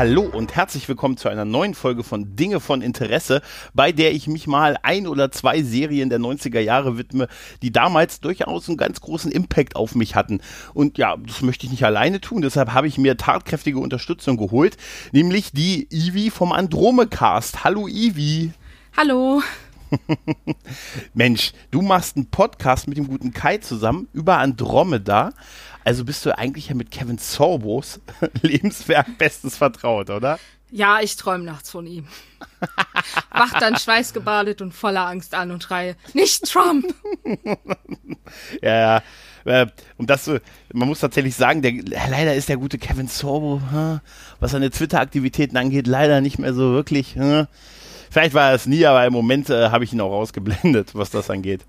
Hallo und herzlich willkommen zu einer neuen Folge von Dinge von Interesse, bei der ich mich mal ein oder zwei Serien der 90er Jahre widme, die damals durchaus einen ganz großen Impact auf mich hatten. Und ja, das möchte ich nicht alleine tun, deshalb habe ich mir tatkräftige Unterstützung geholt, nämlich die Ivi vom Andromecast. Hallo Ivi. Hallo. Mensch, du machst einen Podcast mit dem guten Kai zusammen über Andromeda. Also bist du eigentlich ja mit Kevin Sorbos Lebenswerk bestens vertraut, oder? Ja, ich träume nachts von ihm. Wach dann schweißgebadet und voller Angst an und schreie, nicht Trump! ja, ja. Äh, und das, man muss tatsächlich sagen, der, leider ist der gute Kevin Sorbo, was seine Twitter-Aktivitäten angeht, leider nicht mehr so wirklich. Vielleicht war er es nie, aber im Moment äh, habe ich ihn auch rausgeblendet, was das angeht.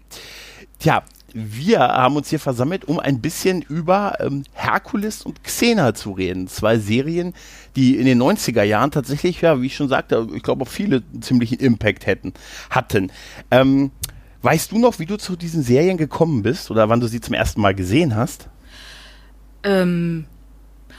Tja, wir haben uns hier versammelt, um ein bisschen über ähm, Herkules und Xena zu reden. Zwei Serien, die in den 90er Jahren tatsächlich, ja, wie ich schon sagte, ich glaube auch viele ziemlichen Impact hätten, hatten. Ähm, weißt du noch, wie du zu diesen Serien gekommen bist oder wann du sie zum ersten Mal gesehen hast? Ähm,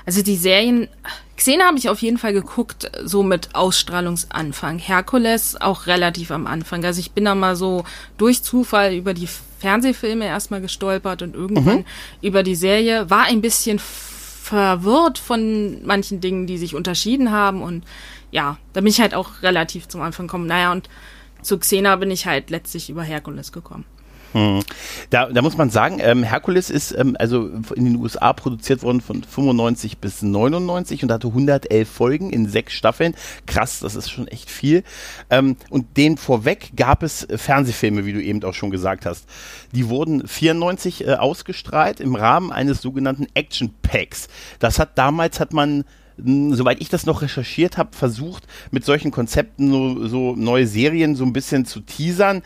also die Serien, Xena habe ich auf jeden Fall geguckt, so mit Ausstrahlungsanfang. Herkules auch relativ am Anfang. Also ich bin da mal so durch Zufall über die Fernsehfilme erstmal gestolpert und irgendwann mhm. über die Serie, war ein bisschen verwirrt von manchen Dingen, die sich unterschieden haben und ja, da bin ich halt auch relativ zum Anfang gekommen. Naja, und zu Xena bin ich halt letztlich über Herkules gekommen. Hm. Da, da muss man sagen, ähm, Herkules ist ähm, also in den USA produziert worden von 95 bis 99 und hatte 111 Folgen in sechs Staffeln. Krass, das ist schon echt viel. Ähm, und den vorweg gab es Fernsehfilme, wie du eben auch schon gesagt hast. Die wurden 94 äh, ausgestrahlt im Rahmen eines sogenannten Action Packs. Das hat damals hat man hm, soweit ich das noch recherchiert habe, versucht, mit solchen Konzepten so, so neue Serien so ein bisschen zu teasern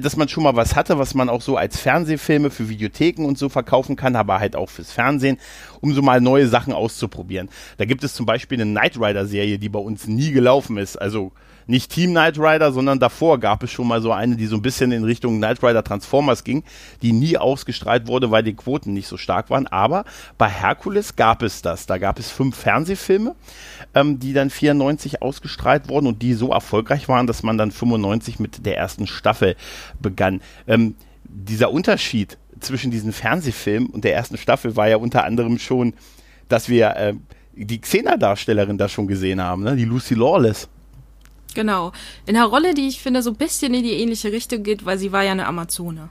dass man schon mal was hatte, was man auch so als Fernsehfilme für Videotheken und so verkaufen kann, aber halt auch fürs Fernsehen, um so mal neue Sachen auszuprobieren. Da gibt es zum Beispiel eine Knight Rider Serie, die bei uns nie gelaufen ist. Also nicht Team Knight Rider, sondern davor gab es schon mal so eine, die so ein bisschen in Richtung Knight Rider Transformers ging, die nie ausgestrahlt wurde, weil die Quoten nicht so stark waren. Aber bei Herkules gab es das. Da gab es fünf Fernsehfilme, ähm, die dann 94 ausgestrahlt wurden und die so erfolgreich waren, dass man dann 95 mit der ersten Staffel begann. Ähm, dieser Unterschied zwischen diesen Fernsehfilmen und der ersten Staffel war ja unter anderem schon, dass wir äh, die Xena-Darstellerin da schon gesehen haben, ne? die Lucy Lawless. Genau. In einer Rolle, die ich finde, so ein bisschen in die ähnliche Richtung geht, weil sie war ja eine Amazone.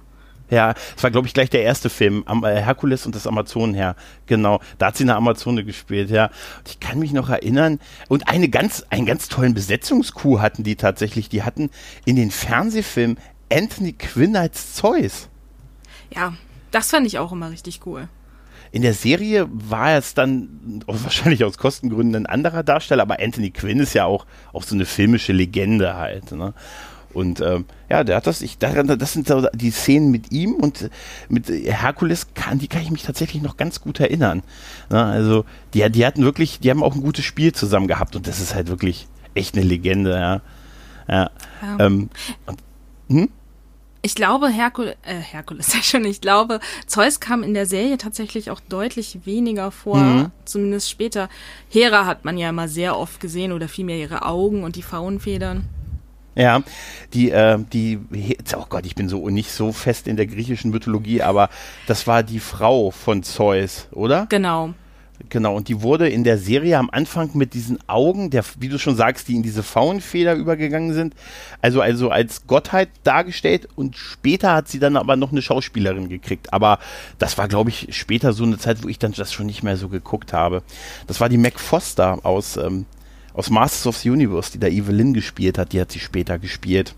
Ja, es war, glaube ich, gleich der erste Film, äh, Herkules und das Amazonenherr. Genau, da hat sie eine Amazone gespielt, ja. Und ich kann mich noch erinnern. Und eine ganz, einen ganz tollen Besetzungskuh hatten die tatsächlich. Die hatten in den Fernsehfilmen Anthony Quinn als Zeus. Ja, das fand ich auch immer richtig cool. In der Serie war es dann wahrscheinlich aus Kostengründen ein anderer Darsteller, aber Anthony Quinn ist ja auch, auch so eine filmische Legende halt. Ne? Und ähm, ja, der hat das, ich, das sind so die Szenen mit ihm und mit Herkules, kann, die kann ich mich tatsächlich noch ganz gut erinnern. Ne? Also, die, die hatten wirklich, die haben auch ein gutes Spiel zusammen gehabt und das ist halt wirklich echt eine Legende, ja. Ja. ja. Ähm, und, hm? Ich glaube, Herkul äh, Herkules, ja schon, ich glaube, Zeus kam in der Serie tatsächlich auch deutlich weniger vor, mhm. zumindest später. Hera hat man ja immer sehr oft gesehen oder vielmehr ihre Augen und die Faunfedern. Ja, die, äh, die, oh Gott, ich bin so nicht so fest in der griechischen Mythologie, aber das war die Frau von Zeus, oder? Genau. Genau, und die wurde in der Serie am Anfang mit diesen Augen, der, wie du schon sagst, die in diese Faunfeder übergegangen sind, also, also als Gottheit dargestellt und später hat sie dann aber noch eine Schauspielerin gekriegt. Aber das war, glaube ich, später so eine Zeit, wo ich dann das schon nicht mehr so geguckt habe. Das war die Mac Foster aus, ähm, aus Masters of the Universe, die da Evelyn gespielt hat, die hat sie später gespielt.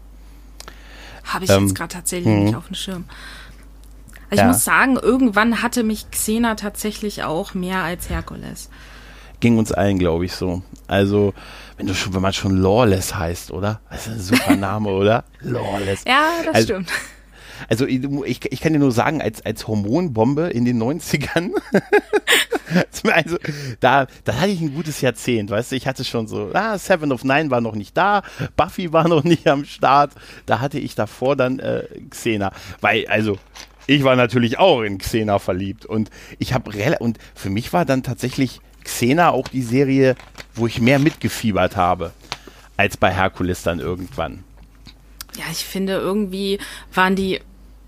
Habe ich ähm, jetzt gerade tatsächlich nicht auf dem Schirm. Also ja. Ich muss sagen, irgendwann hatte mich Xena tatsächlich auch mehr als Herkules. Ging uns allen, glaube ich, so. Also, wenn du schon, wenn man schon Lawless heißt, oder? Das ist ein super Name, oder? Lawless. Ja, das also, stimmt. Also ich, ich kann dir nur sagen, als, als Hormonbombe in den 90ern, also da, da hatte ich ein gutes Jahrzehnt, weißt du, ich hatte schon so, ah, Seven of Nine war noch nicht da, Buffy war noch nicht am Start, da hatte ich davor dann äh, Xena, weil, also ich war natürlich auch in Xena verliebt und ich habe und für mich war dann tatsächlich Xena auch die Serie, wo ich mehr mitgefiebert habe als bei Herkules dann irgendwann. Ja, ich finde irgendwie waren die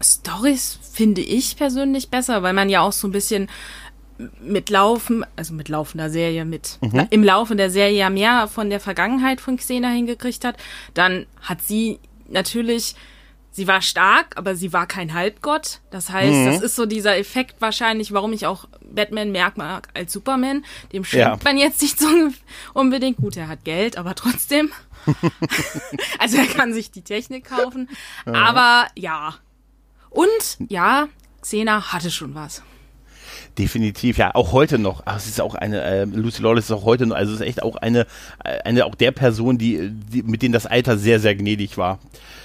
Stories finde ich persönlich besser, weil man ja auch so ein bisschen mit Laufen, also mit laufender Serie, mit mhm. im Laufe der Serie ja mehr von der Vergangenheit von Xena hingekriegt hat. Dann hat sie natürlich, sie war stark, aber sie war kein Halbgott. Das heißt, mhm. das ist so dieser Effekt wahrscheinlich, warum ich auch Batman mag als Superman. Dem schenkt ja. man jetzt nicht so unbedingt. Gut, er hat Geld, aber trotzdem. also er kann sich die Technik kaufen. Ja. Aber ja, und ja, Xena hatte schon was. Definitiv, ja, auch heute noch. Ach, es ist auch eine, äh, Lucy Lawless ist auch heute noch, also es ist echt auch eine, äh, eine auch der Person, die, die mit denen das Alter sehr, sehr gnädig war.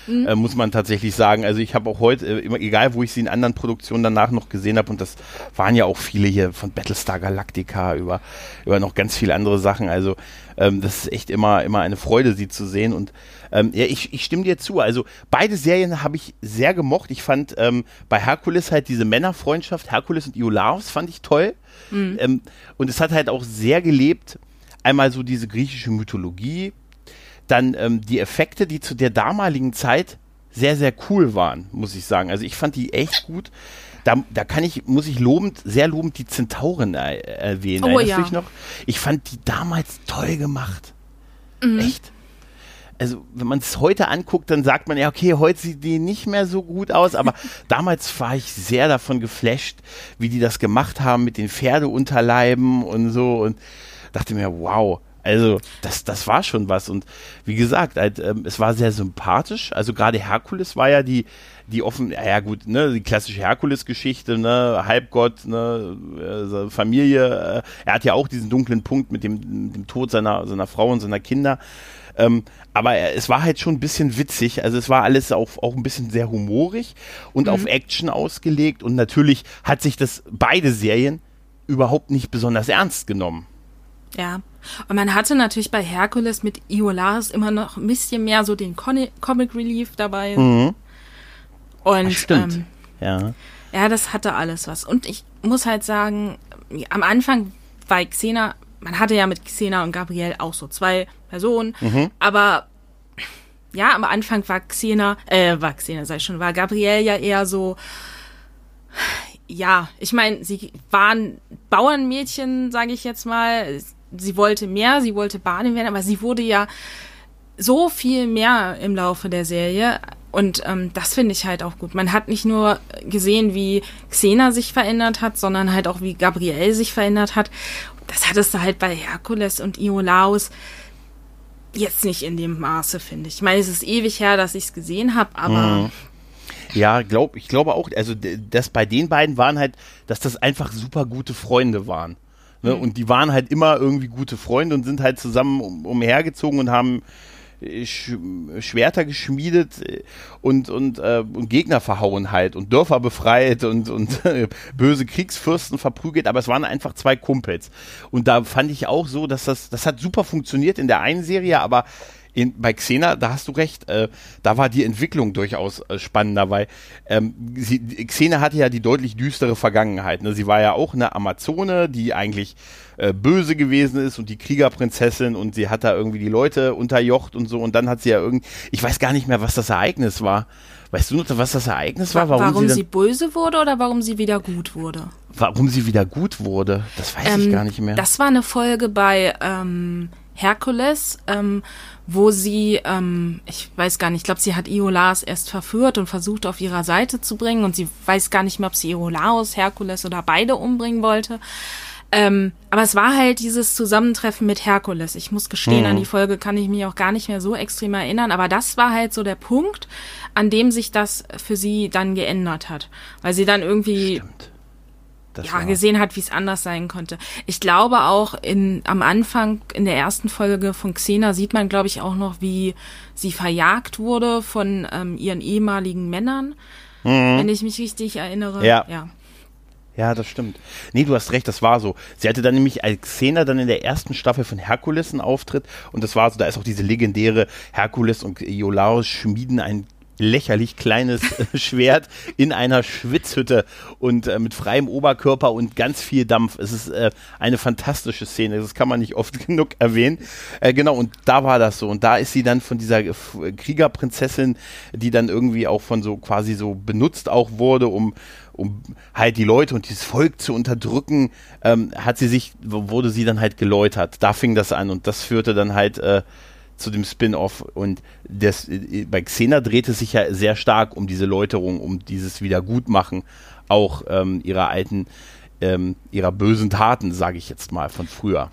Mhm. Äh, muss man tatsächlich sagen. Also ich habe auch heute, äh, immer, egal wo ich sie in anderen Produktionen danach noch gesehen habe, und das waren ja auch viele hier von Battlestar Galactica über, über noch ganz viele andere Sachen. Also ähm, das ist echt immer, immer eine Freude, sie zu sehen. Und ähm, ja, ich, ich stimme dir zu. Also beide Serien habe ich sehr gemocht. Ich fand ähm, bei Herkules halt diese Männerfreundschaft, Herkules und Iolaos fand ich toll. Mhm. Ähm, und es hat halt auch sehr gelebt, einmal so diese griechische Mythologie, dann ähm, die Effekte, die zu der damaligen Zeit sehr, sehr cool waren, muss ich sagen. Also ich fand die echt gut. Da, da kann ich, muss ich lobend, sehr lobend die Zentauren er, erwähnen. Oh, Erinnerst ja. du noch? Ich fand die damals toll gemacht. Mhm. Echt also wenn man es heute anguckt, dann sagt man ja, okay, heute sieht die nicht mehr so gut aus, aber damals war ich sehr davon geflasht, wie die das gemacht haben mit den Pferdeunterleiben und so und dachte mir, wow, also das, das war schon was und wie gesagt, halt, ähm, es war sehr sympathisch, also gerade Herkules war ja die, die offen, ja gut, ne, die klassische Herkules-Geschichte, ne, Halbgott, ne, äh, Familie, äh, er hat ja auch diesen dunklen Punkt mit dem, dem Tod seiner, seiner Frau und seiner Kinder, ähm, aber es war halt schon ein bisschen witzig. Also es war alles auch, auch ein bisschen sehr humorig und mhm. auf Action ausgelegt. Und natürlich hat sich das beide Serien überhaupt nicht besonders ernst genommen. Ja. Und man hatte natürlich bei Herkules mit Iolaris immer noch ein bisschen mehr so den Comic Relief dabei. Mhm. Und Ach, stimmt. Ähm, ja. Ja, das hatte alles was. Und ich muss halt sagen, am Anfang war Xena man hatte ja mit Xena und Gabriel auch so zwei Personen, mhm. aber ja, am Anfang war Xena, äh, war Xena, sei schon, war Gabriel ja eher so, ja, ich meine, sie waren Bauernmädchen, sage ich jetzt mal. Sie wollte mehr, sie wollte Baden werden, aber sie wurde ja so viel mehr im Laufe der Serie. Und ähm, das finde ich halt auch gut. Man hat nicht nur gesehen, wie Xena sich verändert hat, sondern halt auch, wie Gabriel sich verändert hat das hattest du halt bei Herkules und Iolaus jetzt nicht in dem Maße, finde ich. Ich meine, es ist ewig her, dass ich es gesehen habe, aber. Mhm. Ja, glaub, ich glaube auch, also das bei den beiden waren halt, dass das einfach super gute Freunde waren. Ne? Mhm. Und die waren halt immer irgendwie gute Freunde und sind halt zusammen um, umhergezogen und haben Sch Schwerter geschmiedet äh, und, und, äh, und Gegner verhauen halt und Dörfer befreit und, und äh, böse Kriegsfürsten verprügelt, aber es waren einfach zwei Kumpels. Und da fand ich auch so, dass das, das hat super funktioniert in der einen Serie, aber in, bei Xena, da hast du recht, äh, da war die Entwicklung durchaus äh, spannender, weil ähm, sie, Xena hatte ja die deutlich düstere Vergangenheit. Ne? Sie war ja auch eine Amazone, die eigentlich äh, böse gewesen ist und die Kriegerprinzessin und sie hat da irgendwie die Leute unterjocht und so und dann hat sie ja irgendwie, ich weiß gar nicht mehr, was das Ereignis war. Weißt du noch, was das Ereignis war? Warum, warum sie, sie, böse wurde oder warum sie wieder gut wurde? Warum sie wieder gut wurde? Das weiß ähm, ich gar nicht mehr. Das war eine Folge bei ähm, Herkules, ähm, wo sie, ähm, ich weiß gar nicht, ich glaube, sie hat Iolaus erst verführt und versucht auf ihrer Seite zu bringen und sie weiß gar nicht mehr, ob sie Iolaus, Herkules oder beide umbringen wollte. Ähm, aber es war halt dieses Zusammentreffen mit Herkules. Ich muss gestehen, mhm. an die Folge kann ich mich auch gar nicht mehr so extrem erinnern, aber das war halt so der Punkt, an dem sich das für sie dann geändert hat. Weil sie dann irgendwie. Stimmt Das ja, gesehen hat, wie es anders sein konnte. Ich glaube auch in, am Anfang, in der ersten Folge von Xena sieht man, glaube ich, auch noch, wie sie verjagt wurde von ähm, ihren ehemaligen Männern. Wenn ich mich richtig erinnere. Mhm. Ja. ja. Ja, das stimmt. Nee, du hast recht, das war so. Sie hatte dann nämlich als Xena dann in der ersten Staffel von Herkules einen Auftritt und das war so, da ist auch diese legendäre Herkules und Iolaus schmieden ein lächerlich kleines äh, Schwert in einer Schwitzhütte und äh, mit freiem Oberkörper und ganz viel Dampf. Es ist äh, eine fantastische Szene, das kann man nicht oft genug erwähnen. Äh, genau, und da war das so. Und da ist sie dann von dieser Kriegerprinzessin, die dann irgendwie auch von so quasi so benutzt auch wurde, um um halt die Leute und dieses Volk zu unterdrücken, ähm, hat sie sich, wurde sie dann halt geläutert. Da fing das an und das führte dann halt äh, zu dem Spin-off und das, bei Xena drehte es sich ja sehr stark um diese Läuterung, um dieses Wiedergutmachen auch ähm, ihrer alten, ähm, ihrer bösen Taten, sage ich jetzt mal, von früher.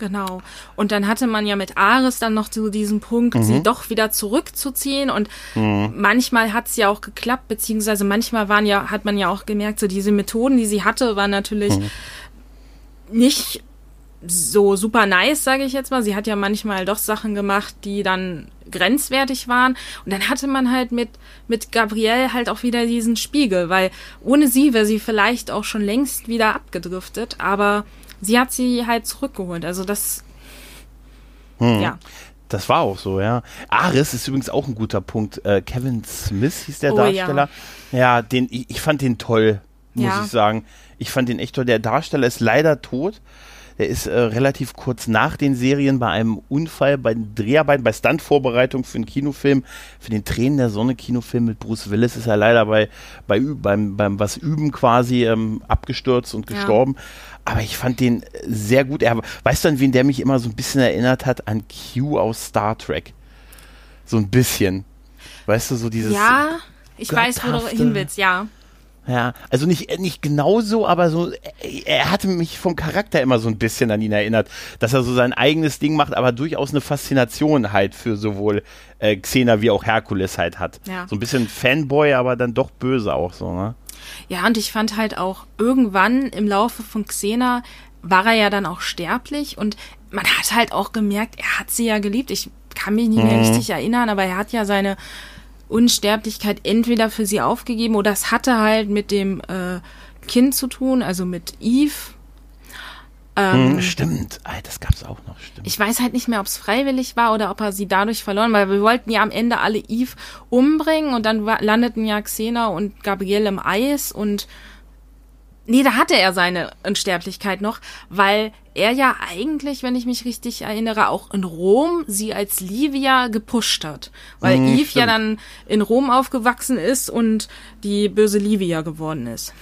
Genau. Und dann hatte man ja mit Ares dann noch zu diesem Punkt, Mhm. sie doch wieder zurückzuziehen. Und manchmal hat es ja auch geklappt, beziehungsweise manchmal waren ja, hat man ja auch gemerkt, so diese Methoden, die sie hatte, waren natürlich Mhm. nicht so super nice, sage ich jetzt mal. Sie hat ja manchmal doch Sachen gemacht, die dann grenzwertig waren. Und dann hatte man halt mit, mit Gabrielle halt auch wieder diesen Spiegel, weil ohne sie wäre sie vielleicht auch schon längst wieder abgedriftet, aber sie hat sie halt zurückgeholt. Also das, Hm. ja. Das war auch so, ja. Ares ist übrigens auch ein guter Punkt. Äh, Kevin Smith hieß der Oh, Darsteller. Ja, den, ich, ich fand den toll, muss Ja. ich sagen. Ich fand den echt toll. Der Darsteller ist leider tot. Der ist äh, relativ kurz nach den Serien bei einem Unfall, bei den Dreharbeiten, bei Stuntvorbereitung für einen Kinofilm, für den Tränen der Sonne Kinofilm mit Bruce Willis ist er leider bei, bei beim, beim was Üben quasi ähm, abgestürzt und Ja. gestorben. Aber ich fand den sehr gut. Er, weißt du, an wen der mich immer so ein bisschen erinnert hat? An Q aus Star Trek. So ein bisschen. Weißt du, so dieses. Ja, ich weiß, wo du hin willst, ja. Ja, also nicht, nicht genauso, aber so, er, er hatte mich vom Charakter immer so ein bisschen an ihn erinnert, dass er so sein eigenes Ding macht, aber durchaus eine Faszination halt für sowohl äh, Xena wie auch Herkules halt hat. Ja. So ein bisschen Fanboy, aber dann doch böse auch so, ne? Ja, und ich fand halt auch irgendwann im Laufe von Xena war er ja dann auch sterblich und man hat halt auch gemerkt, er hat sie ja geliebt. Ich kann mich nicht mehr richtig erinnern, aber er hat ja seine Unsterblichkeit entweder für sie aufgegeben oder es hatte halt mit dem äh, Kind zu tun, also mit Eve. Ähm, Hm, stimmt. Ah, das gab's auch noch, stimmt. Ich weiß halt nicht mehr, ob es freiwillig war oder ob er sie dadurch verloren, weil wir wollten ja am Ende alle Eve umbringen und dann landeten ja Xena und Gabrielle im Eis und nee, da hatte er seine Unsterblichkeit noch, weil er ja eigentlich, wenn ich mich richtig erinnere, auch in Rom sie als Livia gepusht hat, weil Hm, Eve ja stimmt. dann in Rom aufgewachsen ist und die böse Livia geworden ist.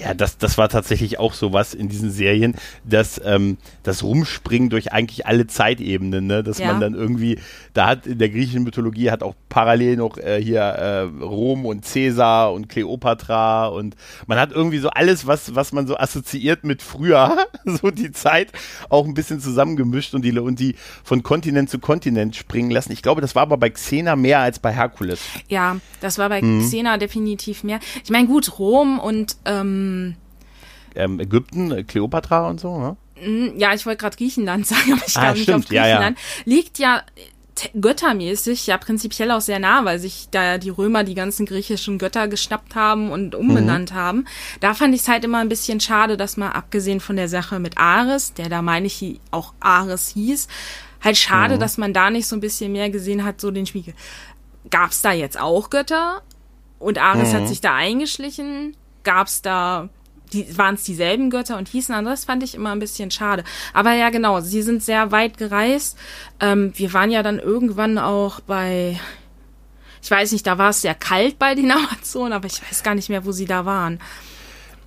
Ja, das, das war tatsächlich auch sowas in diesen Serien, dass ähm, das Rumspringen durch eigentlich alle Zeitebenen, ne? dass Ja. man dann irgendwie, da hat in der griechischen Mythologie hat auch parallel noch äh, hier äh, Rom und Cäsar und Kleopatra und man hat irgendwie so alles, was, was man so assoziiert mit früher, so die Zeit, auch ein bisschen zusammengemischt und die, und die von Kontinent zu Kontinent springen lassen. Ich glaube, das war aber bei Xena mehr als bei Herkules. Ja, das war bei Mhm. Xena definitiv mehr. Ich meine, gut, Rom und ähm, Ähm, Ägypten, äh, Kleopatra und so, ne? Mm, Ja, ich wollte gerade Griechenland sagen, aber ich Ah, glaube nicht auf ja, ja. Griechenland. Liegt ja t- göttermäßig ja prinzipiell auch sehr nah, weil sich da die Römer die ganzen griechischen Götter geschnappt haben und umbenannt haben. Da fand ich es halt immer ein bisschen schade, dass mal abgesehen von der Sache mit Ares, der da meine ich auch Ares hieß, halt schade, dass man da nicht so ein bisschen mehr gesehen hat, so den Spiegel. Gab's da jetzt auch Götter? Und Ares hat sich da eingeschlichen? Gab's da die, waren es dieselben Götter und hießen anders, fand ich immer ein bisschen schade. Aber ja, genau, sie sind sehr weit gereist. Ähm, wir waren ja dann irgendwann auch bei, ich weiß nicht, da war es sehr kalt bei den Amazonen, aber ich weiß gar nicht mehr, wo sie da waren.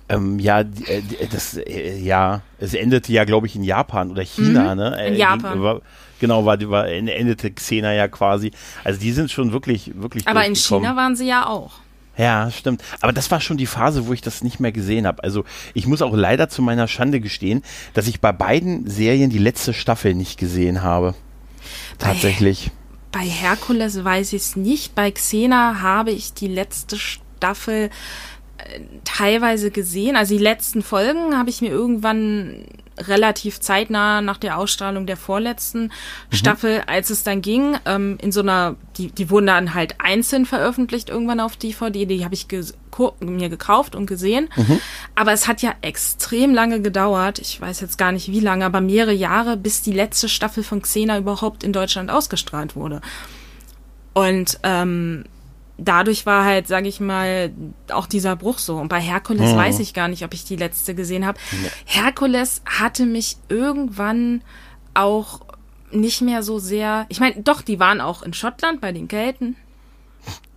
Ähm, ja, äh, die, das, äh, ja, es endete ja, glaube ich, in Japan oder China, ne? Äh, in Japan. War, genau, war, war, endete Xena ja quasi. Also die sind schon wirklich, wirklich Aber in. China waren sie ja auch. Ja, stimmt. Aber das war schon die Phase, wo ich das nicht mehr gesehen habe. Also ich muss auch leider zu meiner Schande gestehen, dass ich bei beiden Serien die letzte Staffel nicht gesehen habe. Tatsächlich. Bei Herkules weiß ich es nicht. Bei Xena habe ich die letzte Staffel teilweise gesehen. Also die letzten Folgen habe ich mir irgendwann relativ zeitnah nach der Ausstrahlung der vorletzten mhm. Staffel, als es dann ging, ähm, in so einer, die, die wurden dann halt einzeln veröffentlicht irgendwann auf DVD, die habe ich mir gekauft und gesehen. Mhm. Aber es hat ja extrem lange gedauert, ich weiß jetzt gar nicht wie lange, aber mehrere Jahre, bis die letzte Staffel von Xena überhaupt in Deutschland ausgestrahlt wurde. Und ähm, dadurch war halt, sage ich mal, auch dieser Bruch so. Und bei Herkules hm. weiß ich gar nicht, ob ich die letzte gesehen habe. Nee. Herkules hatte mich irgendwann auch nicht mehr so sehr. Ich meine, doch, die waren auch in Schottland bei den Kelten.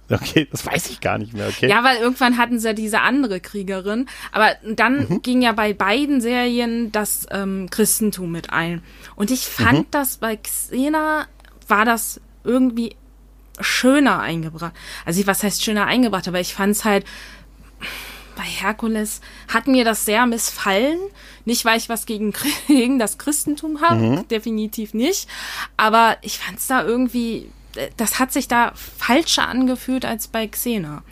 Okay, das weiß ich gar nicht mehr, okay. Ja, weil irgendwann hatten sie ja diese andere Kriegerin. Aber dann mhm. ging ja bei beiden Serien das ähm, Christentum mit ein. Und ich fand mhm. das bei Xena war das irgendwie schöner eingebracht. Also was heißt schöner eingebracht, aber ich fand es halt bei Herkules hat mir das sehr missfallen. Nicht, weil ich was gegen, gegen das Christentum habe, mhm. definitiv nicht. Aber ich fand es da irgendwie, das hat sich da falscher angefühlt als bei Xena.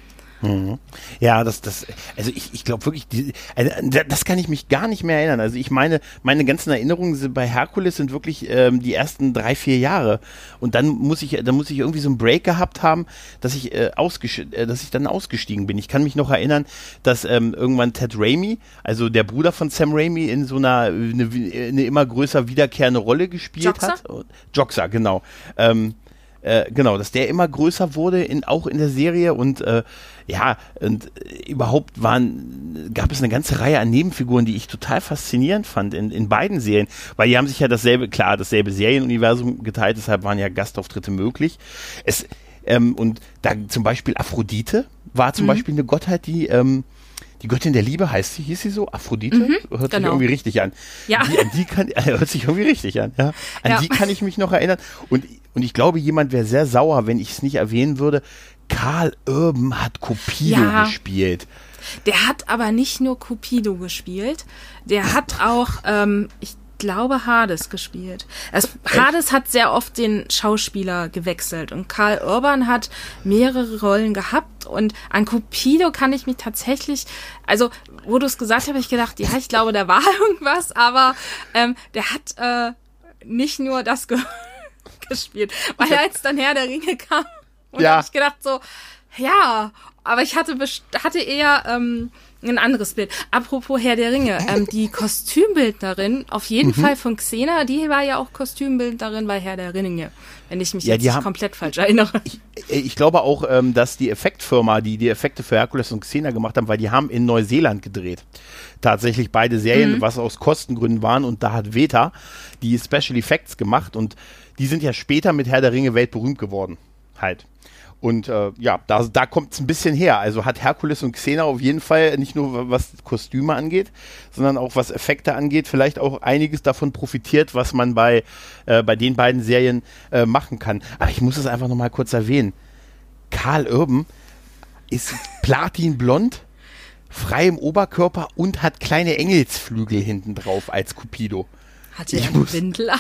Mhm. Ja, das, das, also ich, ich glaube wirklich, die, also das kann ich mich gar nicht mehr erinnern. Also ich meine, meine ganzen Erinnerungen sind bei Herkules sind wirklich ähm, die ersten drei, vier Jahre. Und dann muss ich, dann muss ich irgendwie so einen Break gehabt haben, dass ich, äh, äh, dass ich dann ausgestiegen bin. Ich kann mich noch erinnern, dass ähm, irgendwann Ted Raimi, also der Bruder von Sam Raimi, in so einer eine, eine immer größer wiederkehrende Rolle gespielt Joxer? hat. Joxer, genau. Ähm, äh, genau, dass der immer größer wurde, in, auch in der Serie und äh, ja, und äh, überhaupt waren, gab es eine ganze Reihe an Nebenfiguren, die ich total faszinierend fand in, in beiden Serien, weil die haben sich ja dasselbe, klar, dasselbe Serienuniversum geteilt, deshalb waren ja Gastauftritte möglich. Es, ähm, und da zum Beispiel Aphrodite war zum mhm. Beispiel eine Gottheit, die ähm, die Göttin der Liebe heißt sie, hieß sie so? Aphrodite? Mhm, hört genau. sich irgendwie richtig an. Ja. Die, an die kann, hört sich irgendwie richtig an, ja. An ja. die kann ich mich noch erinnern. Und, und ich glaube, jemand wäre sehr sauer, wenn ich es nicht erwähnen würde. Karl Urban hat Cupido ja. gespielt. Der hat aber nicht nur Cupido gespielt, der hat auch, ähm, ich glaube, Hades gespielt. Also, Hades hat sehr oft den Schauspieler gewechselt und Karl Urban hat mehrere Rollen gehabt und an Cupido kann ich mich tatsächlich, also wo du es gesagt hast, habe ich gedacht, ja, ich glaube, da war irgendwas, aber ähm, der hat äh, nicht nur das ge gespielt, weil er als dann Herr der Ringe kam und ja. habe ich gedacht so, ja, aber ich hatte hatte eher ähm, ein anderes Bild. Apropos Herr der Ringe, ähm, die Kostümbildnerin, auf jeden mhm. Fall von Xena, die war ja auch Kostümbildnerin bei Herr der Ringe, wenn ich mich ja, jetzt haben, komplett falsch erinnere. Ich, ich glaube auch, ähm, dass die Effektfirma, die die Effekte für Herkules und Xena gemacht haben, weil die haben in Neuseeland gedreht. Tatsächlich beide Serien, mhm. was aus Kostengründen waren und da hat Veta die Special Effects gemacht und die sind ja später mit Herr der Ringe weltberühmt geworden. Halt. Und äh, ja, da, da kommt es ein bisschen her. Also hat Herkules und Xena auf jeden Fall nicht nur was Kostüme angeht, sondern auch was Effekte angeht, vielleicht auch einiges davon profitiert, was man bei, äh, bei den beiden Serien äh, machen kann. Aber ich muss es einfach nochmal kurz erwähnen. Karl Urban ist platinblond, frei im Oberkörper und hat kleine Engelsflügel hinten drauf als Cupido. Hat er einen Windel an?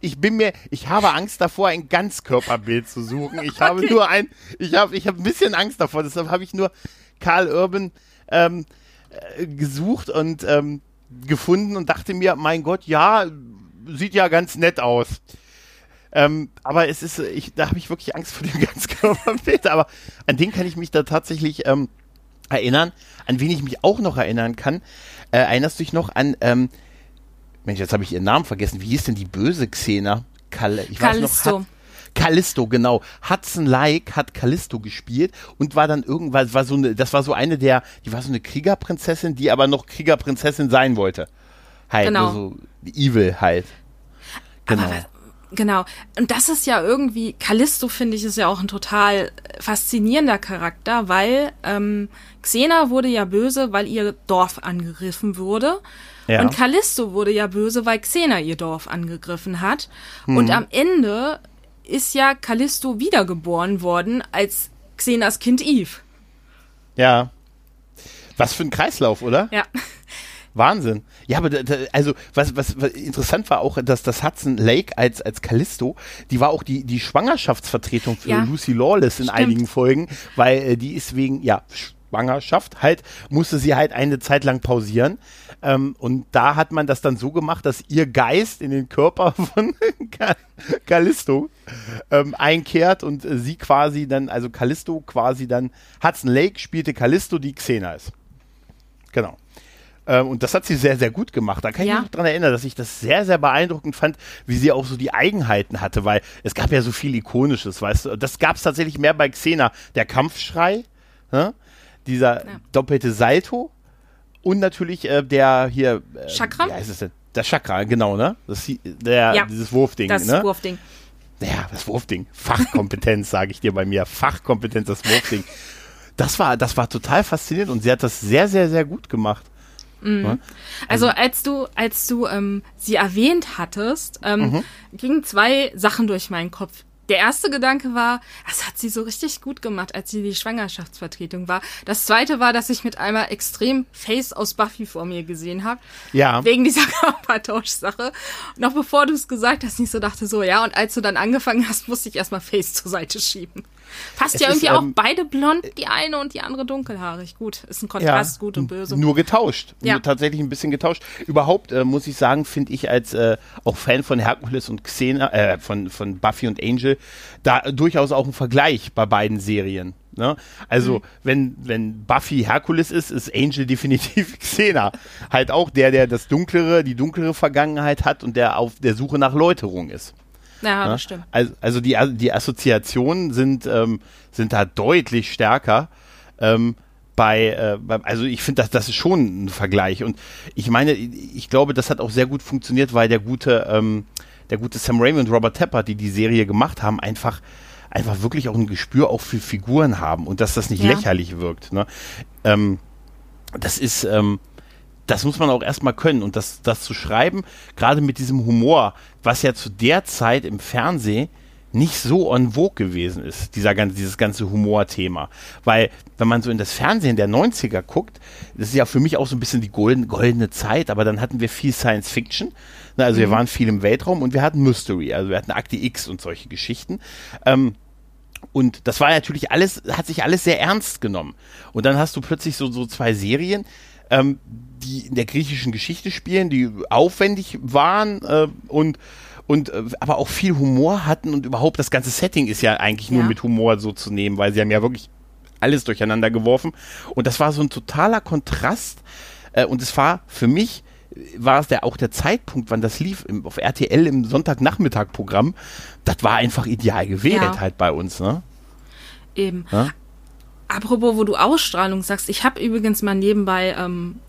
Ich bin mir, ich habe Angst davor, ein Ganzkörperbild zu suchen. Ich habe okay. nur ein, ich habe, ich habe ein bisschen Angst davor. Deshalb habe ich nur Karl Urban ähm, äh, gesucht und ähm, gefunden und dachte mir, mein Gott, ja, sieht ja ganz nett aus. Ähm, aber es ist, ich, da habe ich wirklich Angst vor dem Ganzkörperbild. Aber an den kann ich mich da tatsächlich ähm, erinnern. An wen ich mich auch noch erinnern kann. Äh, erinnerst du dich noch an ähm, Mensch, jetzt habe ich ihren Namen vergessen. Wie hieß denn die böse Xena? Kal ich Callisto. Weiß noch, Callisto, genau. Hudson Like hat Callisto gespielt und war dann irgendwann, war so eine, das war so eine der, die war so eine Kriegerprinzessin, die aber noch Kriegerprinzessin sein wollte. Halt, genau. so evil halt. Genau. Aber, genau. Und das ist ja irgendwie, Callisto finde ich ist ja auch ein total faszinierender Charakter, weil ähm, Xena wurde ja böse, weil ihr Dorf angegriffen wurde. Ja. Und Callisto wurde ja böse, weil Xena ihr Dorf angegriffen hat. Mhm. Und am Ende ist ja Callisto wiedergeboren worden als Xenas Kind Eve. Ja. Was für ein Kreislauf, oder? Ja. Wahnsinn. Ja, aber da, also was, was, was interessant war auch, dass das Hudson Lake als als Callisto, die war auch die die Schwangerschaftsvertretung für ja, Lucy Lawless in stimmt. einigen Folgen, weil äh, die ist wegen ja Schwangerschaft halt, musste sie halt eine Zeit lang pausieren. Ähm, und da hat man das dann so gemacht, dass ihr Geist in den Körper von Callisto ähm, einkehrt und äh, sie quasi dann, also Callisto quasi dann, Hudson Lake spielte Callisto, die Xena ist. Genau. Ähm, und das hat sie sehr, sehr gut gemacht. Da kann ja. ich mich daran erinnern, dass ich das sehr, sehr beeindruckend fand, wie sie auch so die Eigenheiten hatte, weil es gab ja so viel Ikonisches, weißt du. Das gab es tatsächlich mehr bei Xena. Der Kampfschrei, ne? dieser ja. doppelte Salto und natürlich äh, der hier. Äh, Chakra? Wie heißt es denn? Der Chakra, genau, ne? Das, der, ja, dieses Wurfding, das ne? Wurfding. Ja, das Wurfding. Fachkompetenz, sage ich dir bei mir. Fachkompetenz, das Wurfding. Das war, das war total faszinierend und sie hat das sehr, sehr, sehr gut gemacht. Mhm. Also, also, als du, als du ähm, sie erwähnt hattest, ähm, mhm. gingen zwei Sachen durch meinen Kopf der erste Gedanke war, das hat sie so richtig gut gemacht, als sie die Schwangerschaftsvertretung war. Das zweite war, dass ich mit einmal extrem Face aus Buffy vor mir gesehen habe. Ja. Wegen dieser Körpertauschsache. Noch bevor du es gesagt hast, ich so dachte so, ja, und als du dann angefangen hast, musste ich erstmal Face zur Seite schieben. Fast es ja irgendwie ist, auch ähm, beide blond, die eine und die andere dunkelhaarig. Gut, ist ein Kontrast, ja, gut und böse. Nur getauscht. Ja. Nur tatsächlich ein bisschen getauscht. Überhaupt äh, muss ich sagen, finde ich als äh, auch Fan von Hercules und Xena, äh, von, von Buffy und Angel, da durchaus auch ein Vergleich bei beiden Serien. Ne? Also, mhm. wenn, wenn Buffy Herkules ist, ist Angel definitiv Xena. Halt auch der, der das dunklere, die dunklere Vergangenheit hat und der auf der Suche nach Läuterung ist. Ja, das stimmt. Also, also die, die Assoziationen sind, ähm, sind da deutlich stärker. Ähm, bei, äh, also ich finde, das, das ist schon ein Vergleich. Und ich meine, ich glaube, das hat auch sehr gut funktioniert, weil der gute, ähm, der gute Sam Raimi und Robert Tepper, die die Serie gemacht haben, einfach einfach wirklich auch ein Gespür auch für Figuren haben und dass das nicht ja. lächerlich wirkt. Ne? Ähm, das ist, ähm, das muss man auch erstmal können und das, das zu schreiben, gerade mit diesem Humor, was ja zu der Zeit im Fernsehen nicht so en vogue gewesen ist, dieser ganze, dieses ganze Humorthema. Weil, wenn man so in das Fernsehen der 90er guckt, das ist ja für mich auch so ein bisschen die golden, goldene Zeit, aber dann hatten wir viel Science Fiction, ne, also mhm. wir waren viel im Weltraum und wir hatten Mystery, also wir hatten Akte X und solche Geschichten. Ähm, und das war natürlich alles, hat sich alles sehr ernst genommen. Und dann hast du plötzlich so, so zwei Serien, ähm, die in der griechischen Geschichte spielen, die aufwendig waren äh, und und äh, aber auch viel Humor hatten und überhaupt das ganze Setting ist ja eigentlich nur mit Humor so zu nehmen, weil sie haben ja wirklich alles durcheinander geworfen und das war so ein totaler Kontrast äh, und es war für mich war es der auch der Zeitpunkt, wann das lief im, auf RTL im Sonntagnachmittag-Programm. Das war einfach ideal gewählt ja. halt bei uns, ne? Eben. Ja? Apropos, wo du Ausstrahlung sagst, ich habe übrigens mal nebenbei ähm,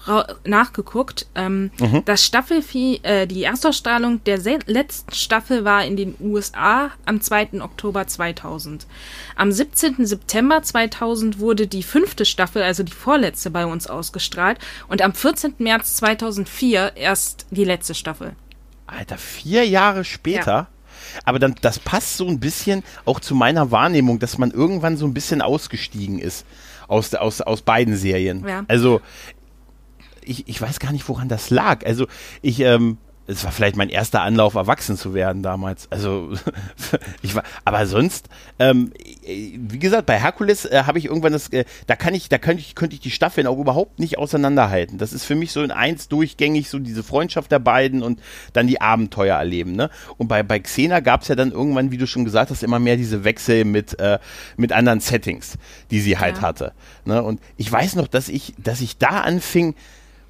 nachgeguckt. Ähm, mhm. Das Staffelvieh, äh, die Erstausstrahlung der letzten Staffel war in den USA am 2. Oktober 2000. Am 17. September 2000 wurde die fünfte Staffel, also die vorletzte, bei uns ausgestrahlt. Und am 14. März 2004 erst die letzte Staffel. Alter, vier Jahre später? Ja. Aber dann, das passt so ein bisschen auch zu meiner Wahrnehmung, dass man irgendwann so ein bisschen ausgestiegen ist aus, aus, aus beiden Serien. Ja. Also, ich, ich weiß gar nicht, woran das lag. Also, ich, ähm, es war vielleicht mein erster Anlauf, erwachsen zu werden damals. Also, ich war, aber sonst, ähm, wie gesagt, bei Herkules äh, habe ich irgendwann das, äh, da kann ich, da könnte ich, könnte ich die Staffeln auch überhaupt nicht auseinanderhalten. Das ist für mich so in eins durchgängig, so diese Freundschaft der beiden und dann die Abenteuer erleben, ne? Und bei, bei Xena gab es ja dann irgendwann, wie du schon gesagt hast, immer mehr diese Wechsel mit, äh, mit anderen Settings, die sie halt ja. hatte. Ne? Und ich weiß noch, dass ich, dass ich da anfing,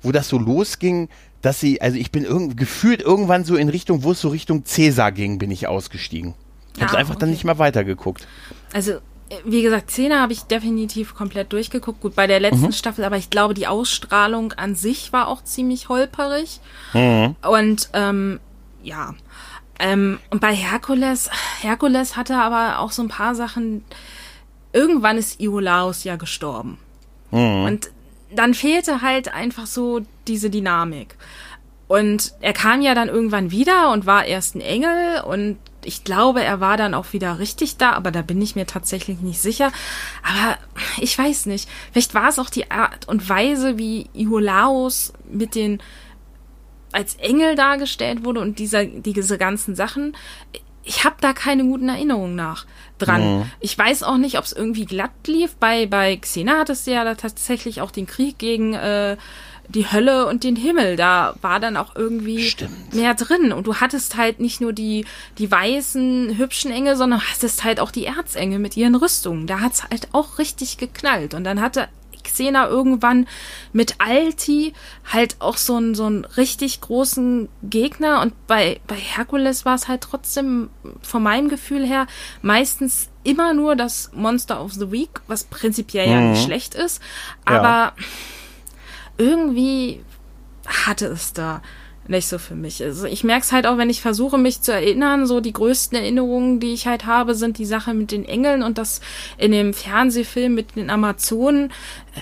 wo das so losging, dass sie, also ich bin irgend, gefühlt irgendwann so in Richtung, wo es so Richtung Cäsar ging, bin ich ausgestiegen. Ich habe ah, einfach okay. dann nicht mehr weitergeguckt. Also wie gesagt, Szene habe ich definitiv komplett durchgeguckt. Gut, bei der letzten mhm. Staffel, aber ich glaube, die Ausstrahlung an sich war auch ziemlich holperig. Mhm. Und ähm, ja. Ähm, und bei Herkules, Herkules hatte aber auch so ein paar Sachen. Irgendwann ist Iolaus ja gestorben. Mhm. Und dann fehlte halt einfach so diese Dynamik. Und er kam ja dann irgendwann wieder und war erst ein Engel und ich glaube, er war dann auch wieder richtig da, aber da bin ich mir tatsächlich nicht sicher. Aber ich weiß nicht. Vielleicht war es auch die Art und Weise, wie Iolaus mit den als Engel dargestellt wurde und dieser, diese ganzen Sachen. Ich habe da keine guten Erinnerungen nach dran. Mhm. Ich weiß auch nicht, ob es irgendwie glatt lief. Bei, bei Xena hattest du ja da tatsächlich auch den Krieg gegen äh, die Hölle und den Himmel. Da war dann auch irgendwie Stimmt. mehr drin. Und du hattest halt nicht nur die, die weißen, hübschen Engel, sondern hattest halt auch die Erzengel mit ihren Rüstungen. Da hat's halt auch richtig geknallt. Und dann hatte Xena irgendwann mit Alti halt auch so einen, so einen richtig großen Gegner und bei, bei Herkules war es halt trotzdem von meinem Gefühl her meistens immer nur das Monster of the Week, was prinzipiell mhm. ja nicht mhm. schlecht ist, aber ja. irgendwie hatte es da nicht so für mich. Also ich merke es halt auch, wenn ich versuche, mich zu erinnern, so die größten Erinnerungen, die ich halt habe, sind die Sache mit den Engeln und das in dem Fernsehfilm mit den Amazonen äh,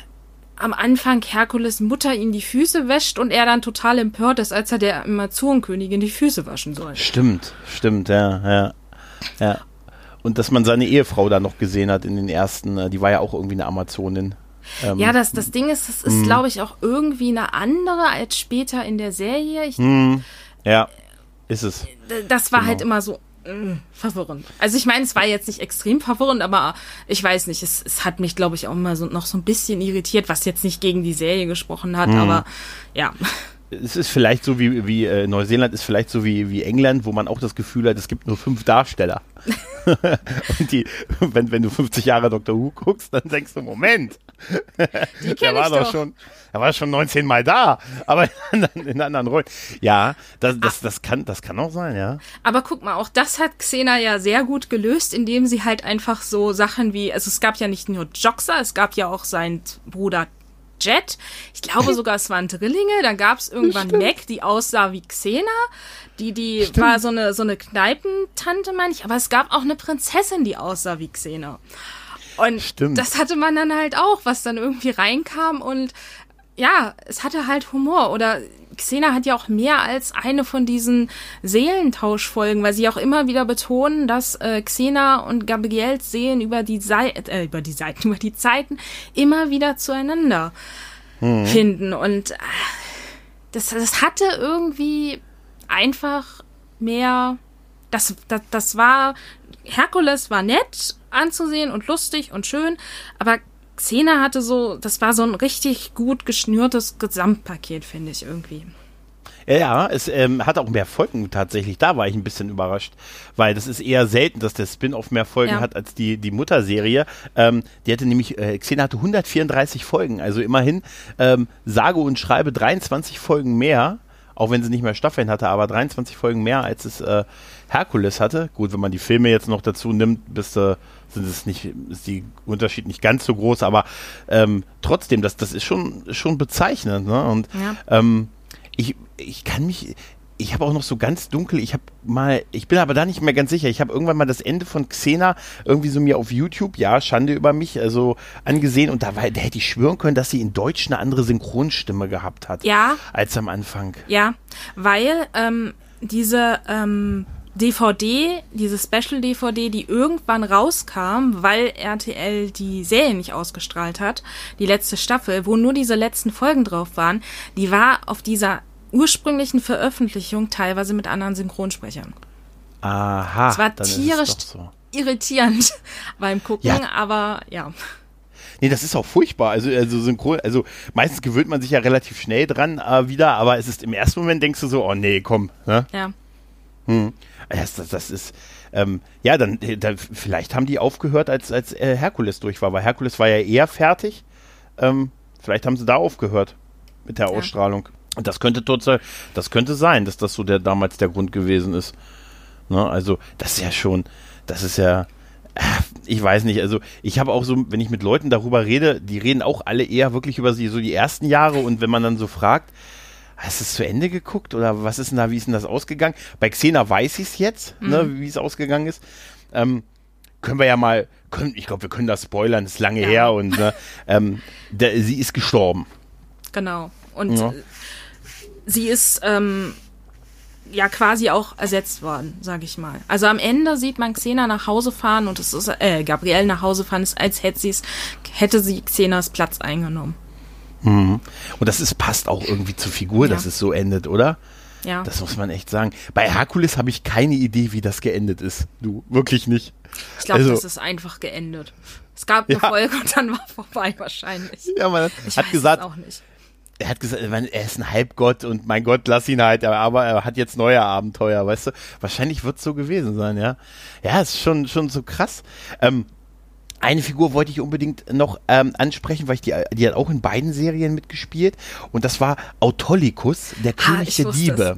am Anfang Herkules Mutter ihm die Füße wäscht und er dann total empört ist, als er der Amazonenkönigin die Füße waschen soll. Stimmt, stimmt, ja, ja. Ja. Und dass man seine Ehefrau da noch gesehen hat in den ersten, äh, die war ja auch irgendwie eine Amazonin. Ähm, ja, das, das Ding ist, es ist, mhm. glaube ich, auch irgendwie eine andere als später in der Serie. Ich, mm, ja, ist es. Das war halt genau. halt immer so mh, mm, verwirrend. Also ich meine, es war jetzt nicht extrem verwirrend, aber ich weiß nicht, es, es hat mich, glaube ich, auch immer so, noch so ein bisschen irritiert, was jetzt nicht gegen die Serie gesprochen hat, mm. aber ja es ist vielleicht so wie, wie äh, Neuseeland ist vielleicht so wie, wie England, wo man auch das Gefühl hat, es gibt nur fünf Darsteller. und die, wenn, wenn du 50 Jahre Dr. Who guckst, dann denkst du, Moment, der war doch schon, er war schon 19 Mal da, aber in, in anderen Rollen. Ja, das, das, das, kann, das kann auch sein, ja. Aber guck mal, auch das hat Xena ja sehr gut gelöst, indem sie halt einfach so Sachen wie, also es gab ja nicht nur Joxer, es gab ja auch seinen Bruder Jet. Ich glaube sogar, es waren Drillinge. Dann gab es irgendwann Stimmt. Mac, die aussah wie Xena. Die, die Stimmt. war so eine, so eine Kneipentante, meine ich. Aber es gab auch eine Prinzessin, die aussah wie Xena. Und Stimmt. das hatte man dann halt auch, was dann irgendwie reinkam und ja, es hatte halt Humor. Oder Xena hat ja auch mehr als eine von diesen Seelentauschfolgen, weil sie auch immer wieder betonen, dass äh, Xena und Gabriels Seelen über die Seiten, äh, über die Seiten, über die Zeiten immer wieder zueinander mhm. finden. Und äh, das, das hatte irgendwie einfach mehr. Das, das, das war. Herkules war nett anzusehen und lustig und schön, aber Xena hatte so, das war so ein richtig gut geschnürtes Gesamtpaket, finde ich irgendwie. Ja, es ähm, hat auch mehr Folgen tatsächlich. Da war ich ein bisschen überrascht, weil das ist eher selten, dass der Spin-off mehr Folgen ja. hat als die, die Mutterserie. Ähm, die hatte nämlich, äh, Xena hatte 134 Folgen, also immerhin ähm, sage und schreibe 23 Folgen mehr, auch wenn sie nicht mehr Staffeln hatte, aber 23 Folgen mehr als es äh, Herkules hatte. Gut, wenn man die Filme jetzt noch dazu nimmt, bist du. Äh, sind es nicht, ist die Unterschied nicht ganz so groß, aber ähm, trotzdem, das, das ist schon, schon bezeichnend. Ne? Und ja. ähm, ich, ich kann mich, ich habe auch noch so ganz dunkel, ich habe mal, ich bin aber da nicht mehr ganz sicher, ich habe irgendwann mal das Ende von Xena irgendwie so mir auf YouTube, ja, Schande über mich, also angesehen und da, war, da hätte ich schwören können, dass sie in Deutsch eine andere Synchronstimme gehabt hat. Ja. Als am Anfang. Ja, weil ähm, diese ähm, DVD, diese Special-DVD, die irgendwann rauskam, weil RTL die Serie nicht ausgestrahlt hat, die letzte Staffel, wo nur diese letzten Folgen drauf waren, die war auf dieser ursprünglichen Veröffentlichung teilweise mit anderen Synchronsprechern. Aha. Es war tierisch so. irritierend beim Gucken, ja. aber ja. Nee, das ist auch furchtbar. Also, also synchron, also meistens gewöhnt man sich ja relativ schnell dran äh, wieder, aber es ist im ersten Moment denkst du so, oh nee, komm. Ne? Ja. Hm. Das, das, das ist, ähm, ja, dann, äh, dann, vielleicht haben die aufgehört, als, als äh, Herkules durch war, weil Herkules war ja eher fertig. Ähm, vielleicht haben sie da aufgehört mit der ja. Ausstrahlung. Und das könnte total, das könnte sein, dass das so der damals der Grund gewesen ist. Ne? Also, das ist ja schon, das ist ja, äh, ich weiß nicht, also ich habe auch so, wenn ich mit Leuten darüber rede, die reden auch alle eher wirklich über so die ersten Jahre und wenn man dann so fragt, Hast du es zu Ende geguckt oder was ist denn da, wie ist denn das ausgegangen? Bei Xena weiß ich es jetzt, ne, mhm. ne, wie es ausgegangen ist. Ähm, können wir ja mal, können, ich glaube, wir können das spoilern, ist lange ja. her und ne, ähm, der, sie ist gestorben. Genau. Und ja. Sie ist ähm, ja quasi auch ersetzt worden, sage ich mal. Also am Ende sieht man Xena nach Hause fahren und es ist, äh, Gabrielle nach Hause fahren, ist, als hätte, sie's, hätte sie Xenas Platz eingenommen. Mhm. Und das ist, passt auch irgendwie zur Figur, ja. dass es so endet, oder? Ja. Das muss man echt sagen. Bei Herkules habe ich keine Idee, wie das geendet ist. Du, wirklich nicht. Ich glaube, Also- das ist einfach geendet. Es gab eine Ja. Folge und dann war vorbei wahrscheinlich. Ja, man hat weiß gesagt, es auch nicht. Er hat gesagt, er ist ein Halbgott und mein Gott, lass ihn halt, aber er hat jetzt neue Abenteuer, weißt du? Wahrscheinlich wird es so gewesen sein, ja. Ja, ist schon, schon so krass. Ähm, eine Figur wollte ich unbedingt noch ähm, ansprechen, weil ich die, die hat auch in beiden Serien mitgespielt und das war Autolycus, der König ich der Diebe.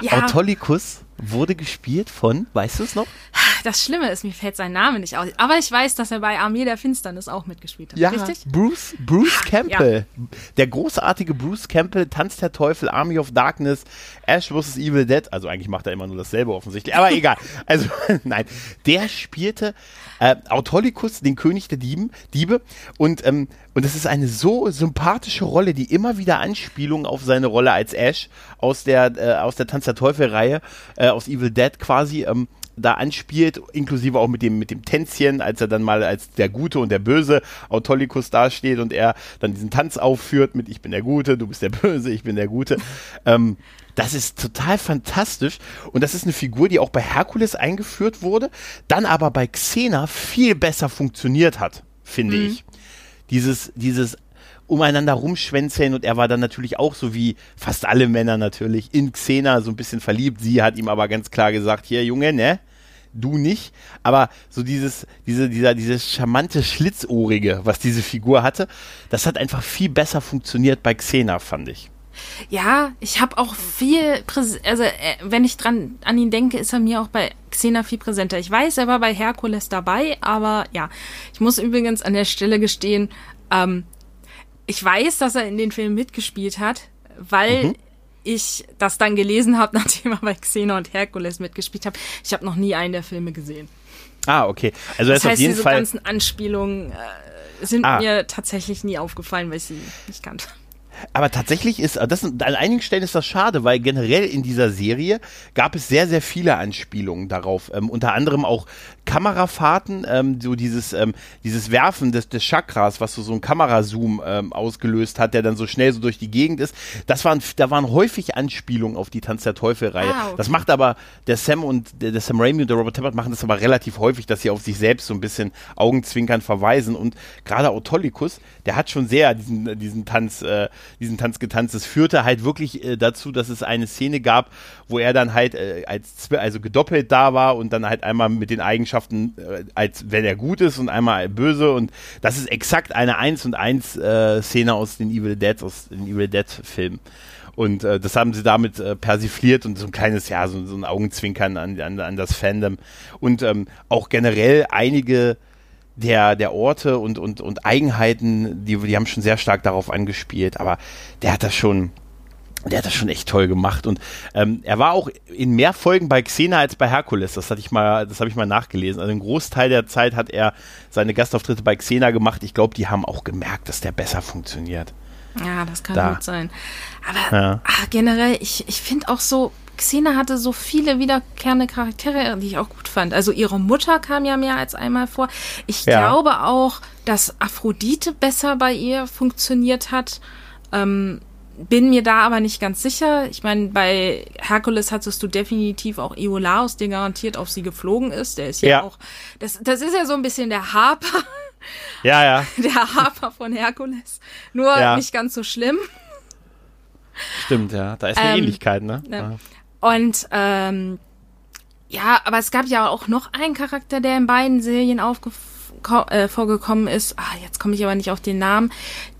Ja. Autolycus wurde gespielt von, weißt du es noch? Das Schlimme ist, mir fällt sein Name nicht aus. Aber ich weiß, dass er bei Armee der Finsternis auch mitgespielt hat. Ja, Richtig? Bruce, Bruce Campbell. Der großartige Bruce Campbell, Tanz der Teufel, Army of Darkness, Ash vs. Evil Dead. Also eigentlich macht er immer nur dasselbe offensichtlich, aber egal. Also, nein. Der spielte äh, Autolycus, den König der Dieben, Diebe. Und, ähm, und das ist eine so sympathische Rolle, die immer wieder Anspielungen auf seine Rolle als Ash aus der, äh, aus der Tanz der Teufel-Reihe, äh, aus Evil Dead quasi, ähm, da anspielt, inklusive auch mit dem, mit dem Tänzchen, als er dann mal als der Gute und der Böse Autolycus dasteht und er dann diesen Tanz aufführt mit Ich bin der Gute, du bist der Böse, ich bin der Gute. ähm, das ist total fantastisch und das ist eine Figur, die auch bei Herkules eingeführt wurde, dann aber bei Xena viel besser funktioniert hat, finde ich. Dieses, dieses umeinander rumschwänzeln und er war dann natürlich auch so wie fast alle Männer natürlich in Xena so ein bisschen verliebt. Sie hat ihm aber ganz klar gesagt, hier Junge, ne? Du nicht, aber so dieses, diese, dieser, dieses charmante Schlitzohrige, was diese Figur hatte, das hat einfach viel besser funktioniert bei Xena, fand ich. Ja, ich habe auch viel, Präs also äh, wenn ich dran an ihn denke, ist er mir auch bei Xena viel präsenter. Ich weiß, er war bei Herkules dabei, aber ja, ich muss übrigens an der Stelle gestehen, ähm, ich weiß, dass er in den Filmen mitgespielt hat, weil Mhm. ich das dann gelesen habe, nachdem er bei Xena und Herkules mitgespielt hat. Ich habe noch nie einen der Filme gesehen. Ah, okay. Also Das ist auf heißt, jeden diese Fall. ganzen Anspielungen äh, sind Ah. mir tatsächlich nie aufgefallen, weil ich sie nicht kannte. Aber tatsächlich ist, das, an einigen Stellen ist das schade, weil generell in dieser Serie gab es sehr, sehr viele Anspielungen darauf. Ähm, unter anderem auch Kamerafahrten, ähm, so dieses, ähm, dieses Werfen des, des Chakras, was so, so ein Kamerazoom ähm, ausgelöst hat, der dann so schnell so durch die Gegend ist. Das waren, da waren häufig Anspielungen auf die Tanz der Teufel-Reihe. Ah, okay. Das macht aber der Sam und der, der Sam Raimi und der Robert Tappert machen das aber relativ häufig, dass sie auf sich selbst so ein bisschen Augenzwinkern verweisen. Und gerade Autolycus, der hat schon sehr diesen, diesen Tanz, äh, diesen Tanz getanzt. Es führte halt wirklich äh, dazu, dass es eine Szene gab, wo er dann halt äh, als also gedoppelt da war und dann halt einmal mit den Eigenschaften, äh, als wenn er gut ist und einmal böse. Und das ist exakt eine 1 und 1 äh, Szene aus den Evil Dead, aus den Evil Dead Filmen. Und äh, das haben sie damit äh, persifliert und so ein kleines, ja, so, so ein Augenzwinkern an, an, an das Fandom. Und ähm, auch generell einige der, der Orte und, und, und Eigenheiten, die, die haben schon sehr stark darauf angespielt, aber der hat das schon, der hat das schon echt toll gemacht. Und ähm, er war auch in mehr Folgen bei Xena als bei Herkules. Das hatte ich mal, das habe ich mal nachgelesen. Also einen Großteil der Zeit hat er seine Gastauftritte bei Xena gemacht. Ich glaube, die haben auch gemerkt, dass der besser funktioniert. Ja, das kann Da. gut sein. Aber Ja. ah, generell, ich, ich finde auch so, Xena hatte so viele wiederkehrende Charaktere, die ich auch gut fand. Also ihre Mutter kam ja mehr als einmal vor. Ich Ja. glaube auch, dass Aphrodite besser bei ihr funktioniert hat. Ähm, bin mir da aber nicht ganz sicher. Ich meine, bei Herkules hattest du definitiv auch Iolaus, der garantiert auf sie geflogen ist. Der ist ja, Ja. auch, das, das ist ja so ein bisschen der Harper, Ja, ja, der Harper von Herkules. Nur Ja. nicht ganz so schlimm. stimmt, ja. Da ist eine Ähm, Ähnlichkeit, ne? ne. Und ähm, ja, aber es gab ja auch noch einen Charakter, der in beiden Serien aufgef- äh, vorgekommen ist. Ah, jetzt komme ich aber nicht auf den Namen.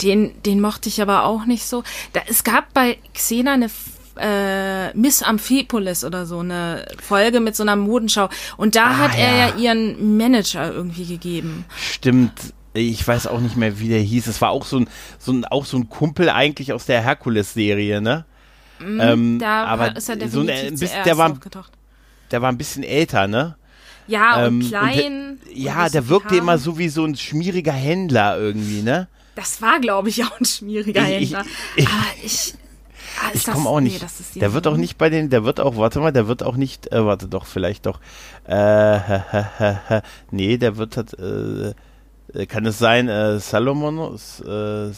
Den, den mochte ich aber auch nicht so. Da, es gab bei Xena eine äh, Miss Amphipolis oder so eine Folge mit so einer Modenschau. Und da Ah, hat er ja. ja ihren Manager irgendwie gegeben. Stimmt. Ich weiß auch nicht mehr, wie der hieß. Es war auch so ein, so ein, auch so ein Kumpel eigentlich aus der Herkules-Serie, ne? Ähm, Mhm, Da aber war- ist er so ein, definitiv ein bisschen, der war, der war ein bisschen älter, ne? Ja, Ähm, und und klein. der, und ja, nicht der wirkte immer so wie so ein schmieriger Händler irgendwie, ne? Das war, glaube ich, auch ein ich- Händler. ich- ah, ich ah, Ich das- komme auch nee, nicht. die der wird auch nicht bei den, der wird auch, warte mal, der wird auch nicht, äh, warte doch, vielleicht doch, äh, nee, der wird, halt, äh, Äh, kann es sein, äh, Salomonos, äh,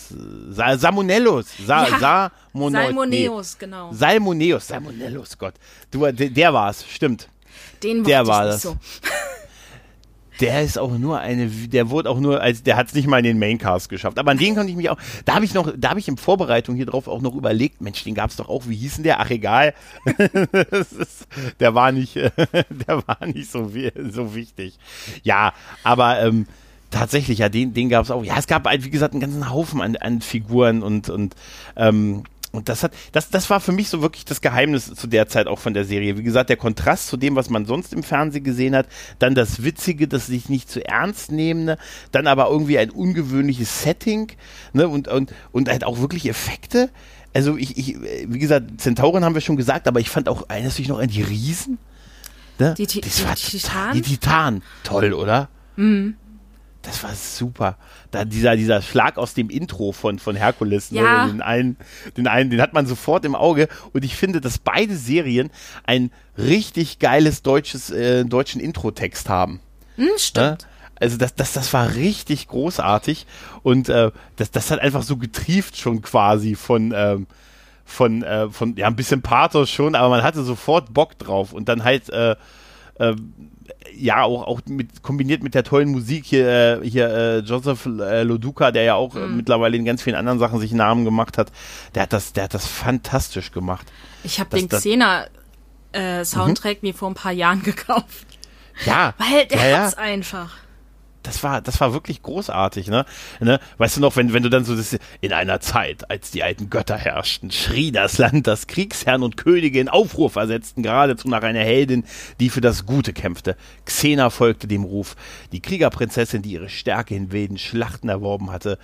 Sa Salmonellus, Sa Ja, Salmoneus, nee. genau. Salmoneus, Salmonellus, Gott. Du, der, der war's, stimmt. Den der war das. so. Der ist auch nur eine, der wurde auch nur, als der hat es nicht mal in den Maincast geschafft. Aber an den konnte ich mich auch, da habe ich noch, da habe ich in Vorbereitung hier drauf auch noch überlegt, Mensch, den gab es doch auch, wie hieß denn der? Ach egal. Ist, der war nicht, der war nicht so, so wichtig. Ja, aber ähm, tatsächlich, ja, den, den gab es auch. Ja, es gab, halt, wie gesagt, einen ganzen Haufen an, an Figuren und, und ähm, und das hat, das, das war für mich so wirklich das Geheimnis zu der Zeit auch von der Serie. Wie gesagt, der Kontrast zu dem, was man sonst im Fernsehen gesehen hat, dann das Witzige, das sich nicht zu ernst nehmende, dann aber irgendwie ein ungewöhnliches Setting, ne, und, und, und halt auch wirklich Effekte. Also ich, ich, wie gesagt, Zentauren haben wir schon gesagt, aber ich fand auch, dich noch an die Riesen? Ne? Die die war Titanen? Die Titan. Toll, oder? Mhm. Das war super. Da dieser, dieser Schlag aus dem Intro von, von Herkules, Ja. ne, den einen, den einen, den hat man sofort im Auge. Und ich finde, dass beide Serien ein richtig geiles deutsches, äh, deutschen Intro-Text haben. Hm, stimmt. Ne? Also das, das, das war richtig großartig und äh, das, das hat einfach so getrieft schon quasi von, ähm, von, äh, von, ja, ein bisschen Pathos schon, aber man hatte sofort Bock drauf und dann halt, äh, äh, ja, auch, auch mit, kombiniert mit der tollen Musik hier, äh, hier äh, Joseph äh, Loduca, der ja auch äh, mittlerweile in ganz vielen anderen Sachen sich Namen gemacht hat, der hat das, der hat das fantastisch gemacht. Ich habe den Xena äh, Soundtrack mir vor ein paar Jahren gekauft. Ja, Weil der ja, ja. hat's einfach. Das war, das war wirklich großartig, ne? ne? Weißt du noch, wenn, wenn du dann so das, in einer Zeit, als die alten Götter herrschten, schrie das Land, das Kriegsherren und Könige in Aufruhr versetzten, geradezu nach einer Heldin, die für das Gute kämpfte. Xena folgte dem Ruf, die Kriegerprinzessin, die ihre Stärke in wilden Schlachten erworben hatte.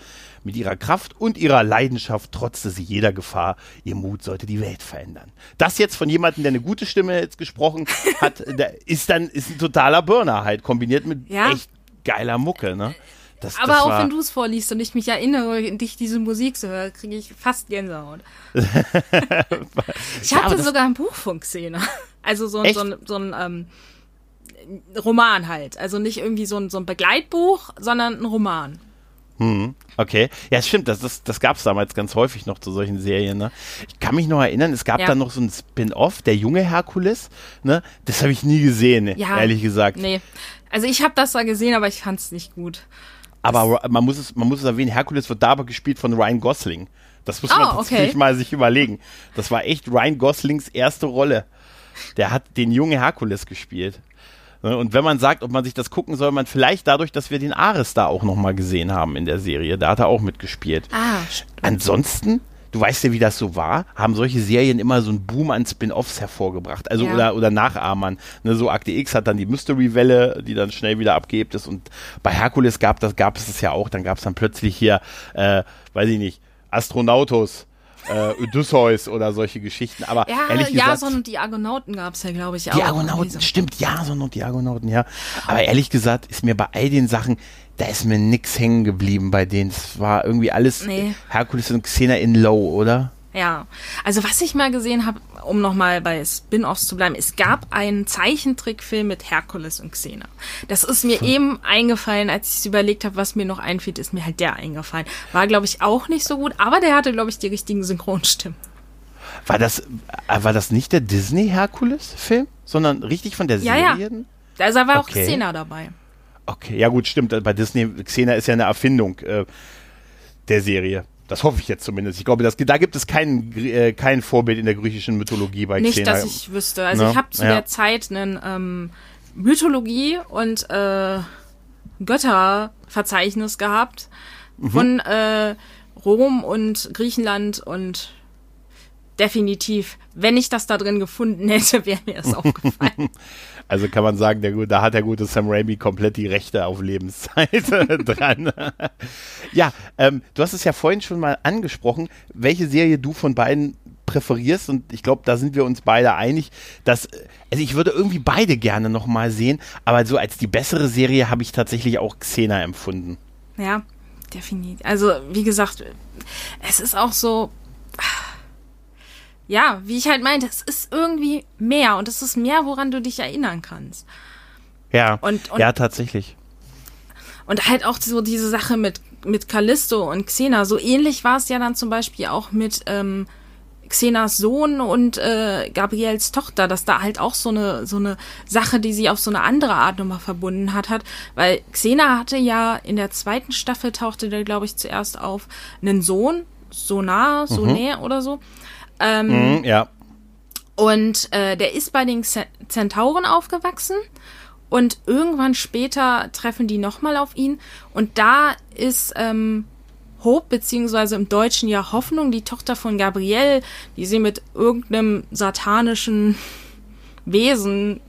Mit ihrer Kraft und ihrer Leidenschaft trotzte sie jeder Gefahr. Ihr Mut sollte die Welt verändern. Das jetzt von jemandem, der eine gute Stimme jetzt gesprochen hat, ist dann, ist ein totaler Burner halt, kombiniert mit Ja. echt geiler Mucke, ne? Das, Aber das auch wenn du es vorliest und ich mich erinnere, dich diese Musik zu hören, kriege ich fast Gänsehaut. ich Ja, hatte das- sogar ein Buch von Xena. Also so, ein- so ein, so ein ähm, Roman halt. Also nicht irgendwie so ein, so ein Begleitbuch, sondern ein Roman. Hm, okay. Ja, stimmt, das, das, das gab es damals ganz häufig noch zu solchen Serien, ne? Ich kann mich noch erinnern, es gab Ja. dann noch so ein Spin-off, der junge Herkules, ne? Das habe ich nie gesehen, Ja. ehrlich gesagt. Nee. Also ich habe das da gesehen, aber ich fand es nicht gut. Aber Ra- man muss, es, man muss es erwähnen, Herkules wird dabei gespielt von Ryan Gosling. Das muss man Oh, okay. mal sich überlegen. Das war echt Ryan Goslings erste Rolle. Der hat den jungen Herkules gespielt. Ne, Und wenn man sagt, ob man sich das gucken soll, man vielleicht dadurch, dass wir den Ares da auch nochmal gesehen haben in der Serie. Da hat er auch mitgespielt. Ah, Ansonsten, du weißt ja, wie das so war, haben solche Serien immer so einen Boom an Spin-Offs hervorgebracht. Also Ja. oder, oder Nachahmern. Ne, so Akte X hat dann die Mystery-Welle, die dann schnell wieder abgehebt ist. Und bei Herkules gab, das, gab es das ja auch. Dann gab es dann plötzlich hier, äh, weiß ich nicht, Astronautos. Äh, Odysseus oder solche Geschichten, aber ja, ehrlich gesagt, Jason und die Argonauten gab es ja, glaube ich, auch. die Argonauten, stimmt, Jason und die Argonauten, ja. Aber ehrlich gesagt ist mir bei all den Sachen, da ist mir nix hängen geblieben bei denen. Es war irgendwie alles Nee. Herkules und Xena in Low, oder? Ja, also was ich mal gesehen habe, um nochmal bei Spin-offs zu bleiben, es gab einen Zeichentrickfilm mit Herkules und Xena. Das ist mir eben eingefallen, als ich überlegt habe, was mir noch einfällt, ist mir halt der eingefallen. War, glaube ich, auch nicht so gut, aber der hatte, glaube ich, die richtigen Synchronstimmen. War das, äh, war das nicht der Disney-Herkules-Film, sondern richtig von der Ja, ja. Serie? Also da war auch Okay. Xena dabei. Okay, ja gut, stimmt. Bei Disney, Xena ist ja eine Erfindung äh, der Serie. Das hoffe ich jetzt zumindest. Ich glaube, das, da gibt es kein, äh, kein Vorbild in der griechischen Mythologie bei Nicht, Xena. dass ich wüsste. Also Ne? ich habe zu Ja. der Zeit einen ähm, Mythologie und äh, Götterverzeichnis gehabt Mhm. von äh, Rom und Griechenland und definitiv, wenn ich das da drin gefunden hätte, wäre mir das aufgefallen. Also kann man sagen, der, da hat der gute Sam Raimi komplett die Rechte auf Lebenszeit dran. ja, ähm, du hast es ja vorhin schon mal angesprochen, welche Serie du von beiden präferierst und ich glaube, da sind wir uns beide einig, dass, äh, also ich würde irgendwie beide gerne nochmal sehen, aber so als die bessere Serie habe ich tatsächlich auch Xena empfunden. ja, definitiv. Also wie gesagt, es ist auch so. Ja, wie ich halt meinte, es ist irgendwie mehr und es ist mehr, woran du dich erinnern kannst. Ja, Und- und- ja, tatsächlich. und halt auch so diese Sache mit, mit Callisto und Xena. So ähnlich war es ja dann zum Beispiel auch mit ähm, Xenas Sohn und äh, Gabriels Tochter, dass da halt auch so eine so eine Sache, die sie auf so eine andere Art nochmal verbunden hat, hat, weil Xena hatte ja in der zweiten Staffel tauchte der glaube ich zuerst auf einen Sohn, Sonar, Sonair mhm. oder so. Ähm, mhm, ja. Und äh, der ist bei den Zentauren aufgewachsen. Und irgendwann später treffen die nochmal auf ihn. Und da ist ähm, Hope, beziehungsweise im Deutschen ja Hoffnung, die Tochter von Gabrielle, die sie mit irgendeinem satanischen Wesen,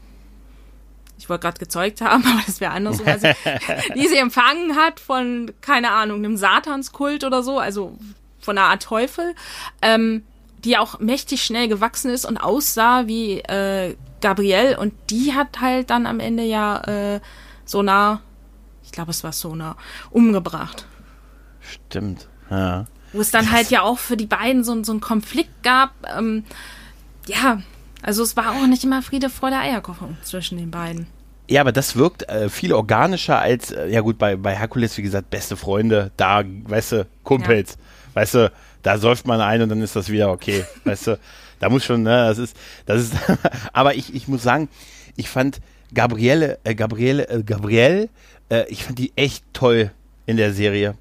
ich wollte gerade gezeugt haben, aber das wäre andersrum, also, die sie empfangen hat von, keine Ahnung, einem Satanskult oder so, also von einer Art Teufel, ähm, die auch mächtig schnell gewachsen ist und aussah wie äh, Gabrielle und die hat halt dann am Ende ja äh, Sonar, ich glaube es war Sonar, umgebracht. Stimmt, ja. Wo es dann halt ja auch für die beiden so, so einen Konflikt gab. Ähm, ja, also es war auch nicht immer Friede, Freude, Eierkochung zwischen den beiden. Ja, aber das wirkt äh, viel organischer als, äh, ja gut, bei, bei Herkules, wie gesagt, beste Freunde, da, weißt du, Kumpels, ja. weißt du, da säuft man ein und dann ist das wieder okay, weißt du, da muss schon, ne, das ist, das ist, aber ich, ich muss sagen, ich fand Gabriele, äh, Gabriele, äh, Gabrielle, äh, ich fand die echt toll in der Serie.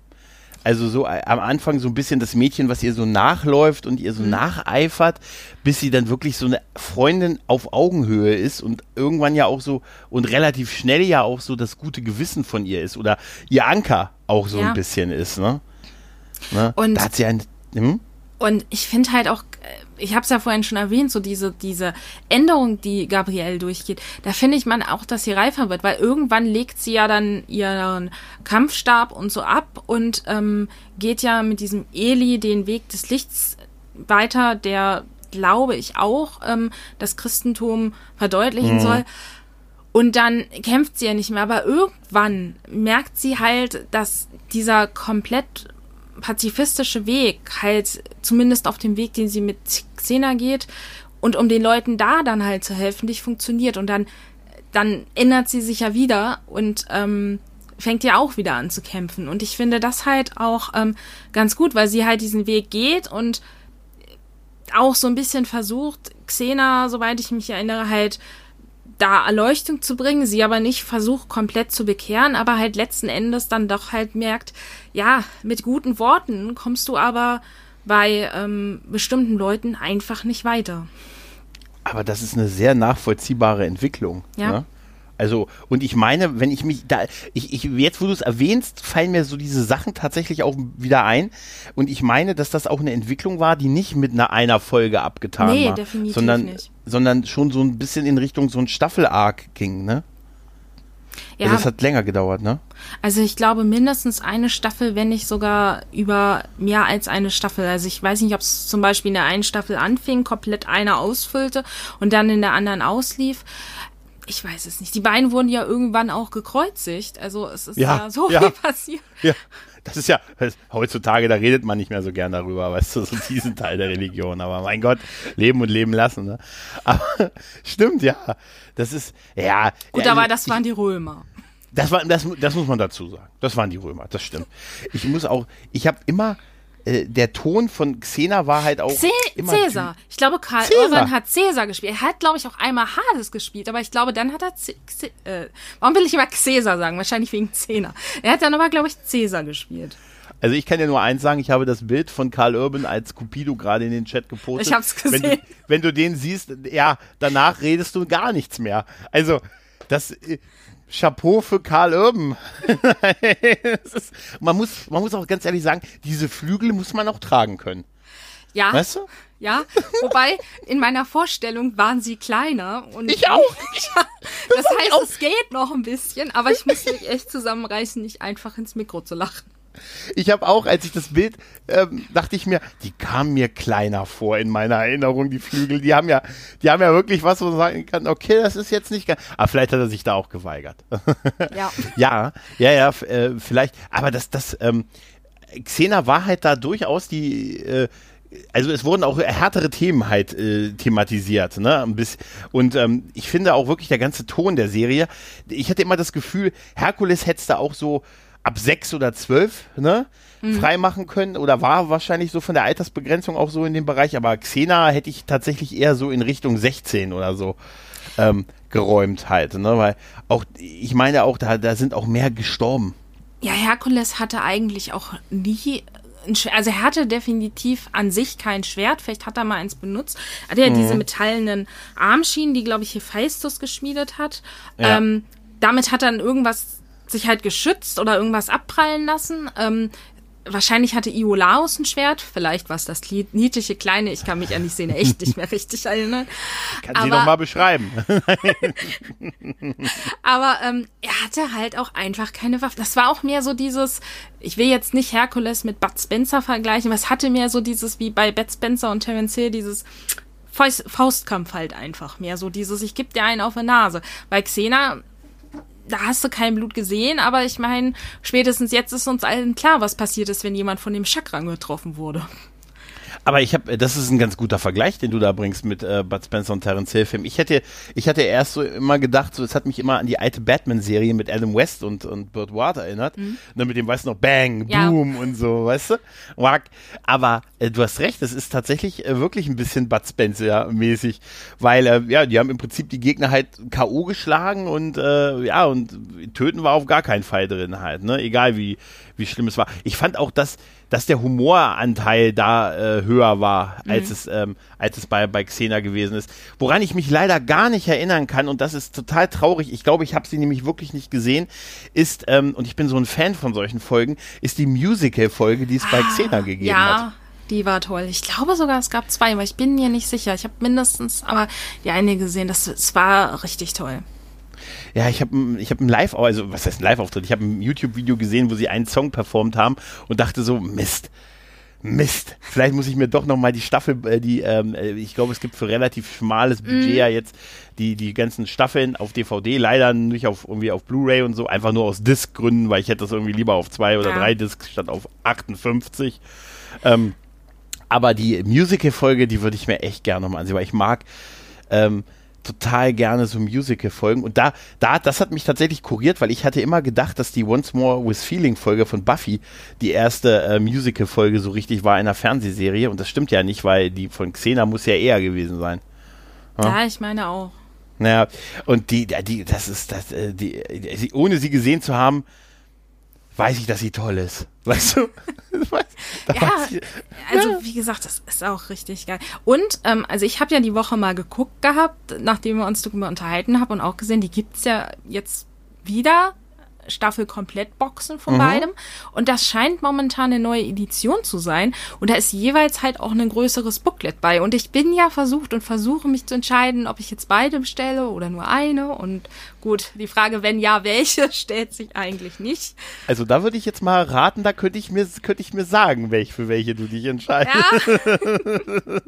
Also so äh, am Anfang so ein bisschen das Mädchen, was ihr so nachläuft und ihr so mhm. nacheifert, bis sie dann wirklich so eine Freundin auf Augenhöhe ist und irgendwann ja auch so und relativ schnell ja auch so das gute Gewissen von ihr ist oder ihr Anker auch so ja. ein bisschen ist, ne? ne? Und da hat sie ein hm? Und ich finde halt auch, äh, ich habe es ja vorhin schon erwähnt, so diese, diese Änderung, die Gabrielle durchgeht, da finde ich man auch, dass sie reifer wird, weil irgendwann legt sie ja dann ihren Kampfstab und so ab und ähm, geht ja mit diesem Eli den Weg des Lichts weiter, der, glaube ich, auch ähm, das Christentum verdeutlichen mhm. soll. Und dann kämpft sie ja nicht mehr, aber irgendwann merkt sie halt, dass dieser komplett pazifistische Weg, halt zumindest auf dem Weg, den sie mit Xena geht, und um den Leuten da dann halt zu helfen, nicht funktioniert. Und dann, dann ändert sie sich ja wieder und ähm, fängt ja auch wieder an zu kämpfen. Und ich finde das halt auch ähm, ganz gut, weil sie halt diesen Weg geht und auch so ein bisschen versucht, Xena, soweit ich mich erinnere, halt da Erleuchtung zu bringen, sie aber nicht versucht komplett zu bekehren, aber halt letzten Endes dann doch halt merkt, ja, mit guten Worten kommst du aber bei ähm, bestimmten Leuten einfach nicht weiter. Aber das ist eine sehr nachvollziehbare Entwicklung. Ja. Ne? Also, und ich meine, wenn ich mich da, ich, ich, jetzt wo du es erwähnst, fallen mir so diese Sachen tatsächlich auch wieder ein. Und ich meine, dass das auch eine Entwicklung war, die nicht mit einer, einer Folge abgetan nee, war. Definitiv sondern, nicht. sondern schon so ein bisschen in Richtung so ein Staffel-Arc ging, ne? Ja, ja, das hat länger gedauert, ne? Also ich glaube mindestens eine Staffel, wenn nicht sogar über mehr als eine Staffel. Also ich weiß nicht, ob es zum Beispiel in der einen Staffel anfing, komplett eine ausfüllte und dann in der anderen auslief ich weiß es nicht. Die beiden wurden ja irgendwann auch gekreuzigt. Also es ist ja, ja so ja, viel passiert. Ja, das ist ja heutzutage, da redet man nicht mehr so gern darüber, weißt du, so diesen Teil der Religion. Aber mein Gott, leben und leben lassen. Ne? Aber stimmt, ja. Das ist, ja. Gut, ja, aber das waren die Römer. Das, war, das, das muss man dazu sagen. Das waren die Römer, das stimmt. Ich muss auch, ich habe immer, äh, der Ton von Xena war halt auch. C immer Cäsar. Ich glaube, Karl Cäsar. Urban hat Cäsar gespielt. Er hat, glaube ich, auch einmal Hades gespielt, aber ich glaube, dann hat er. C C äh, warum will ich immer Cäsar sagen? Wahrscheinlich wegen Zehner. Er hat dann aber, glaube ich, Cäsar gespielt. Also ich kann dir nur eins sagen, ich habe das Bild von Karl Urban als Cupido gerade in den Chat gepostet. Ich hab's gesehen. Wenn du, wenn du den siehst, ja, danach redest du gar nichts mehr. Also, das, äh, Chapeau für Karl Urban. ist, man, muss, man muss auch ganz ehrlich sagen, diese Flügel muss man auch tragen können. Ja. Weißt du? Ja, wobei in meiner Vorstellung waren sie kleiner. Und ich auch. Ja, das, das heißt, es geht noch ein bisschen, aber ich muss mich echt zusammenreißen, nicht einfach ins Mikro zu lachen. Ich habe auch, als ich das Bild, ähm, dachte ich mir, die kamen mir kleiner vor in meiner Erinnerung, die Flügel. Die haben ja, die haben ja wirklich was, wo man sagen kann, okay, das ist jetzt nicht ganz. Aber vielleicht hat er sich da auch geweigert. Ja. ja, ja, ja, äh, vielleicht. Aber das, das, ähm, Xena war halt da durchaus die, äh, also es wurden auch härtere Themen halt äh, thematisiert, ne? Und ähm, ich finde auch wirklich der ganze Ton der Serie. Ich hatte immer das Gefühl, Herkules hätte da auch so ab sechs oder zwölf, ne? Mhm. freimachen können oder war wahrscheinlich so von der Altersbegrenzung auch so in dem Bereich, aber Xena hätte ich tatsächlich eher so in Richtung 16 oder so ähm, geräumt halt, ne? Weil auch, ich meine auch, da, da sind auch mehr gestorben. Ja, Herkules hatte eigentlich auch nie also er hatte definitiv an sich kein Schwert, vielleicht hat er mal eins benutzt. Er hatte ja mhm. diese metallenen Armschienen, die, glaube ich, Hephaistos geschmiedet hat. Ja. Ähm, damit hat er dann irgendwas sich halt geschützt oder irgendwas abprallen lassen. Ähm, Wahrscheinlich hatte Iolaus ein Schwert, vielleicht war es das niedliche kleine, ich kann mich an die Szene echt nicht mehr richtig erinnern. Kann aber, sie doch mal beschreiben. aber ähm, er hatte halt auch einfach keine Waffe. Das war auch mehr so dieses, ich will jetzt nicht Herkules mit Bud Spencer vergleichen, es hatte mehr so dieses wie bei Bud Spencer und Terence Hill, dieses Faustkampf halt einfach mehr so dieses, ich geb dir einen auf die Nase. Bei Xena da hast du kein Blut gesehen, aber ich meine, spätestens jetzt ist uns allen klar, was passiert ist, wenn jemand von dem Chakran getroffen wurde. Aber ich habe, das ist ein ganz guter Vergleich, den du da bringst mit äh, Bud Spencer und Terence Hill Film. Ich hätte, ich hatte erst so immer gedacht, so, es hat mich immer an die alte Batman-Serie mit Adam West und, und Burt Ward erinnert. Mhm. Ne, mit dem, weißt du noch, Bang, ja. Boom und so, weißt du? Wack. Aber äh, du hast recht, es ist tatsächlich äh, wirklich ein bisschen Bud Spencer-mäßig, weil, äh, ja, die haben im Prinzip die Gegner halt K.O. geschlagen und, äh, ja, und töten war auf gar keinen Fall drin halt, ne? Egal wie, wie schlimm es war. Ich fand auch, dass, dass der Humoranteil da äh, höher war, als mhm. es, ähm, als es bei, bei Xena gewesen ist. Woran ich mich leider gar nicht erinnern kann, und das ist total traurig, ich glaube, ich habe sie nämlich wirklich nicht gesehen, ist, ähm, und ich bin so ein Fan von solchen Folgen, ist die Musical-Folge, die es ah, bei Xena gegeben ja. hat. Die war toll. Ich glaube sogar, es gab zwei, aber ich bin mir nicht sicher. Ich habe mindestens aber die eine gesehen. Das, das war richtig toll. Ja, ich habe ich hab ein Live, also was heißt ein Live-Auftritt? Ich habe ein YouTube-Video gesehen, wo sie einen Song performt haben und dachte so, Mist. Mist, vielleicht muss ich mir doch nochmal die Staffel, äh, die, ähm, äh, ich glaube, es gibt für relativ schmales Budget mm. ja jetzt die, die ganzen Staffeln auf DVD, leider nicht auf irgendwie auf Blu-ray und so, einfach nur aus Disc-Gründen, weil ich hätte das irgendwie lieber auf zwei oder ja. drei Discs statt auf 58. Ähm, aber die Musical-Folge, die würde ich mir echt gerne nochmal ansehen, weil ich mag, ähm, total gerne so Musical-Folgen. Und da, da, das hat mich tatsächlich kuriert, weil ich hatte immer gedacht, dass die Once More with Feeling-Folge von Buffy die erste äh, Musical-Folge so richtig war in einer Fernsehserie. Und das stimmt ja nicht, weil die von Xena muss ja eher gewesen sein. Ja, ja ich meine auch. Naja, und die, die, das ist, das, äh, die, die, ohne sie gesehen zu haben, weiß ich, dass sie toll ist. Weißt du? ja, also wie gesagt, das ist auch richtig geil. Und, ähm, also ich habe ja die Woche mal geguckt gehabt, nachdem wir uns darüber unterhalten haben und auch gesehen, die gibt's ja jetzt wieder Staffel komplett Boxen von mhm. beidem. Und das scheint momentan eine neue Edition zu sein. Und da ist jeweils halt auch ein größeres Booklet bei. Und ich bin ja versucht und versuche mich zu entscheiden, ob ich jetzt beide bestelle oder nur eine. Und gut, die Frage, wenn ja, welche, stellt sich eigentlich nicht. Also da würde ich jetzt mal raten, da könnte ich mir, könnte ich mir sagen, welch, für welche du dich entscheidest. Ja.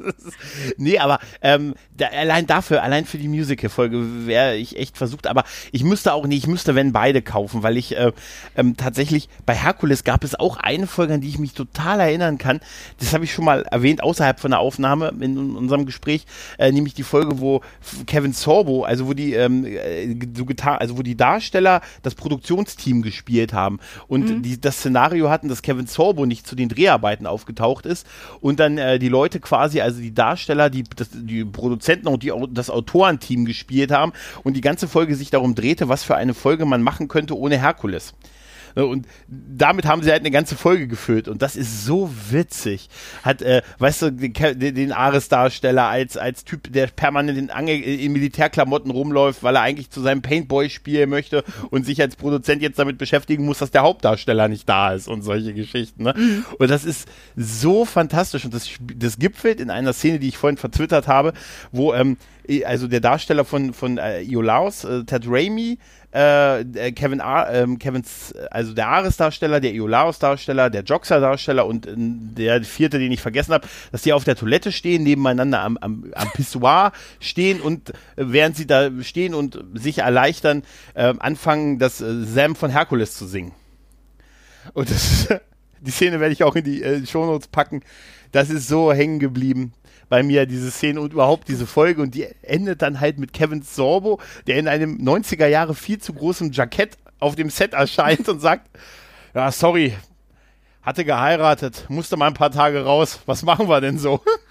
nee, aber ähm, da, allein dafür, allein für die Musical-Folge wäre ich echt versucht. Aber ich müsste auch nicht, ich müsste, wenn beide kaufen, weil ich äh, ähm, tatsächlich bei Herkules gab es auch eine Folge, an die ich mich total erinnern kann. Das habe ich schon mal erwähnt außerhalb von der Aufnahme in unserem Gespräch, äh, nämlich die Folge, wo Kevin Sorbo, also wo die ähm, äh, so getan, also wo die Darsteller das Produktionsteam gespielt haben und mhm. die das Szenario hatten, dass Kevin Sorbo nicht zu den Dreharbeiten aufgetaucht ist und dann äh, die Leute quasi, also die Darsteller, die das, die Produzenten und die das Autorenteam gespielt haben und die ganze Folge sich darum drehte, was für eine Folge man machen könnte ohne ohne Herkules. Ne, und damit haben sie halt eine ganze Folge gefüllt. Und das ist so witzig. Hat, äh, weißt du, den, den Ares-Darsteller als, als Typ, der permanent in, Ange in Militärklamotten rumläuft, weil er eigentlich zu seinem Paintboy spielen möchte und sich als Produzent jetzt damit beschäftigen muss, dass der Hauptdarsteller nicht da ist und solche Geschichten. Ne? Mhm. Und das ist so fantastisch. Und das, das gipfelt in einer Szene, die ich vorhin vertwittert habe, wo ähm, also der Darsteller von, von äh, Iolaus, äh, Ted Raimi, äh, äh, Kevin A, ähm, Kevins, also der Ares-Darsteller, der Iolaus-Darsteller, der Joxer-Darsteller und äh, der vierte, den ich vergessen habe, dass die auf der Toilette stehen, nebeneinander am, am, am Pissoir stehen und äh, während sie da stehen und sich erleichtern, äh, anfangen, das äh, Sam von Herkules zu singen. Und das die Szene werde ich auch in die äh, Shownotes packen. Das ist so hängen geblieben bei mir, diese Szene und überhaupt diese Folge. Und die endet dann halt mit Kevin Sorbo, der in einem 90er Jahre viel zu großem Jackett auf dem Set erscheint und sagt, ja, sorry, hatte geheiratet, musste mal ein paar Tage raus. Was machen wir denn so?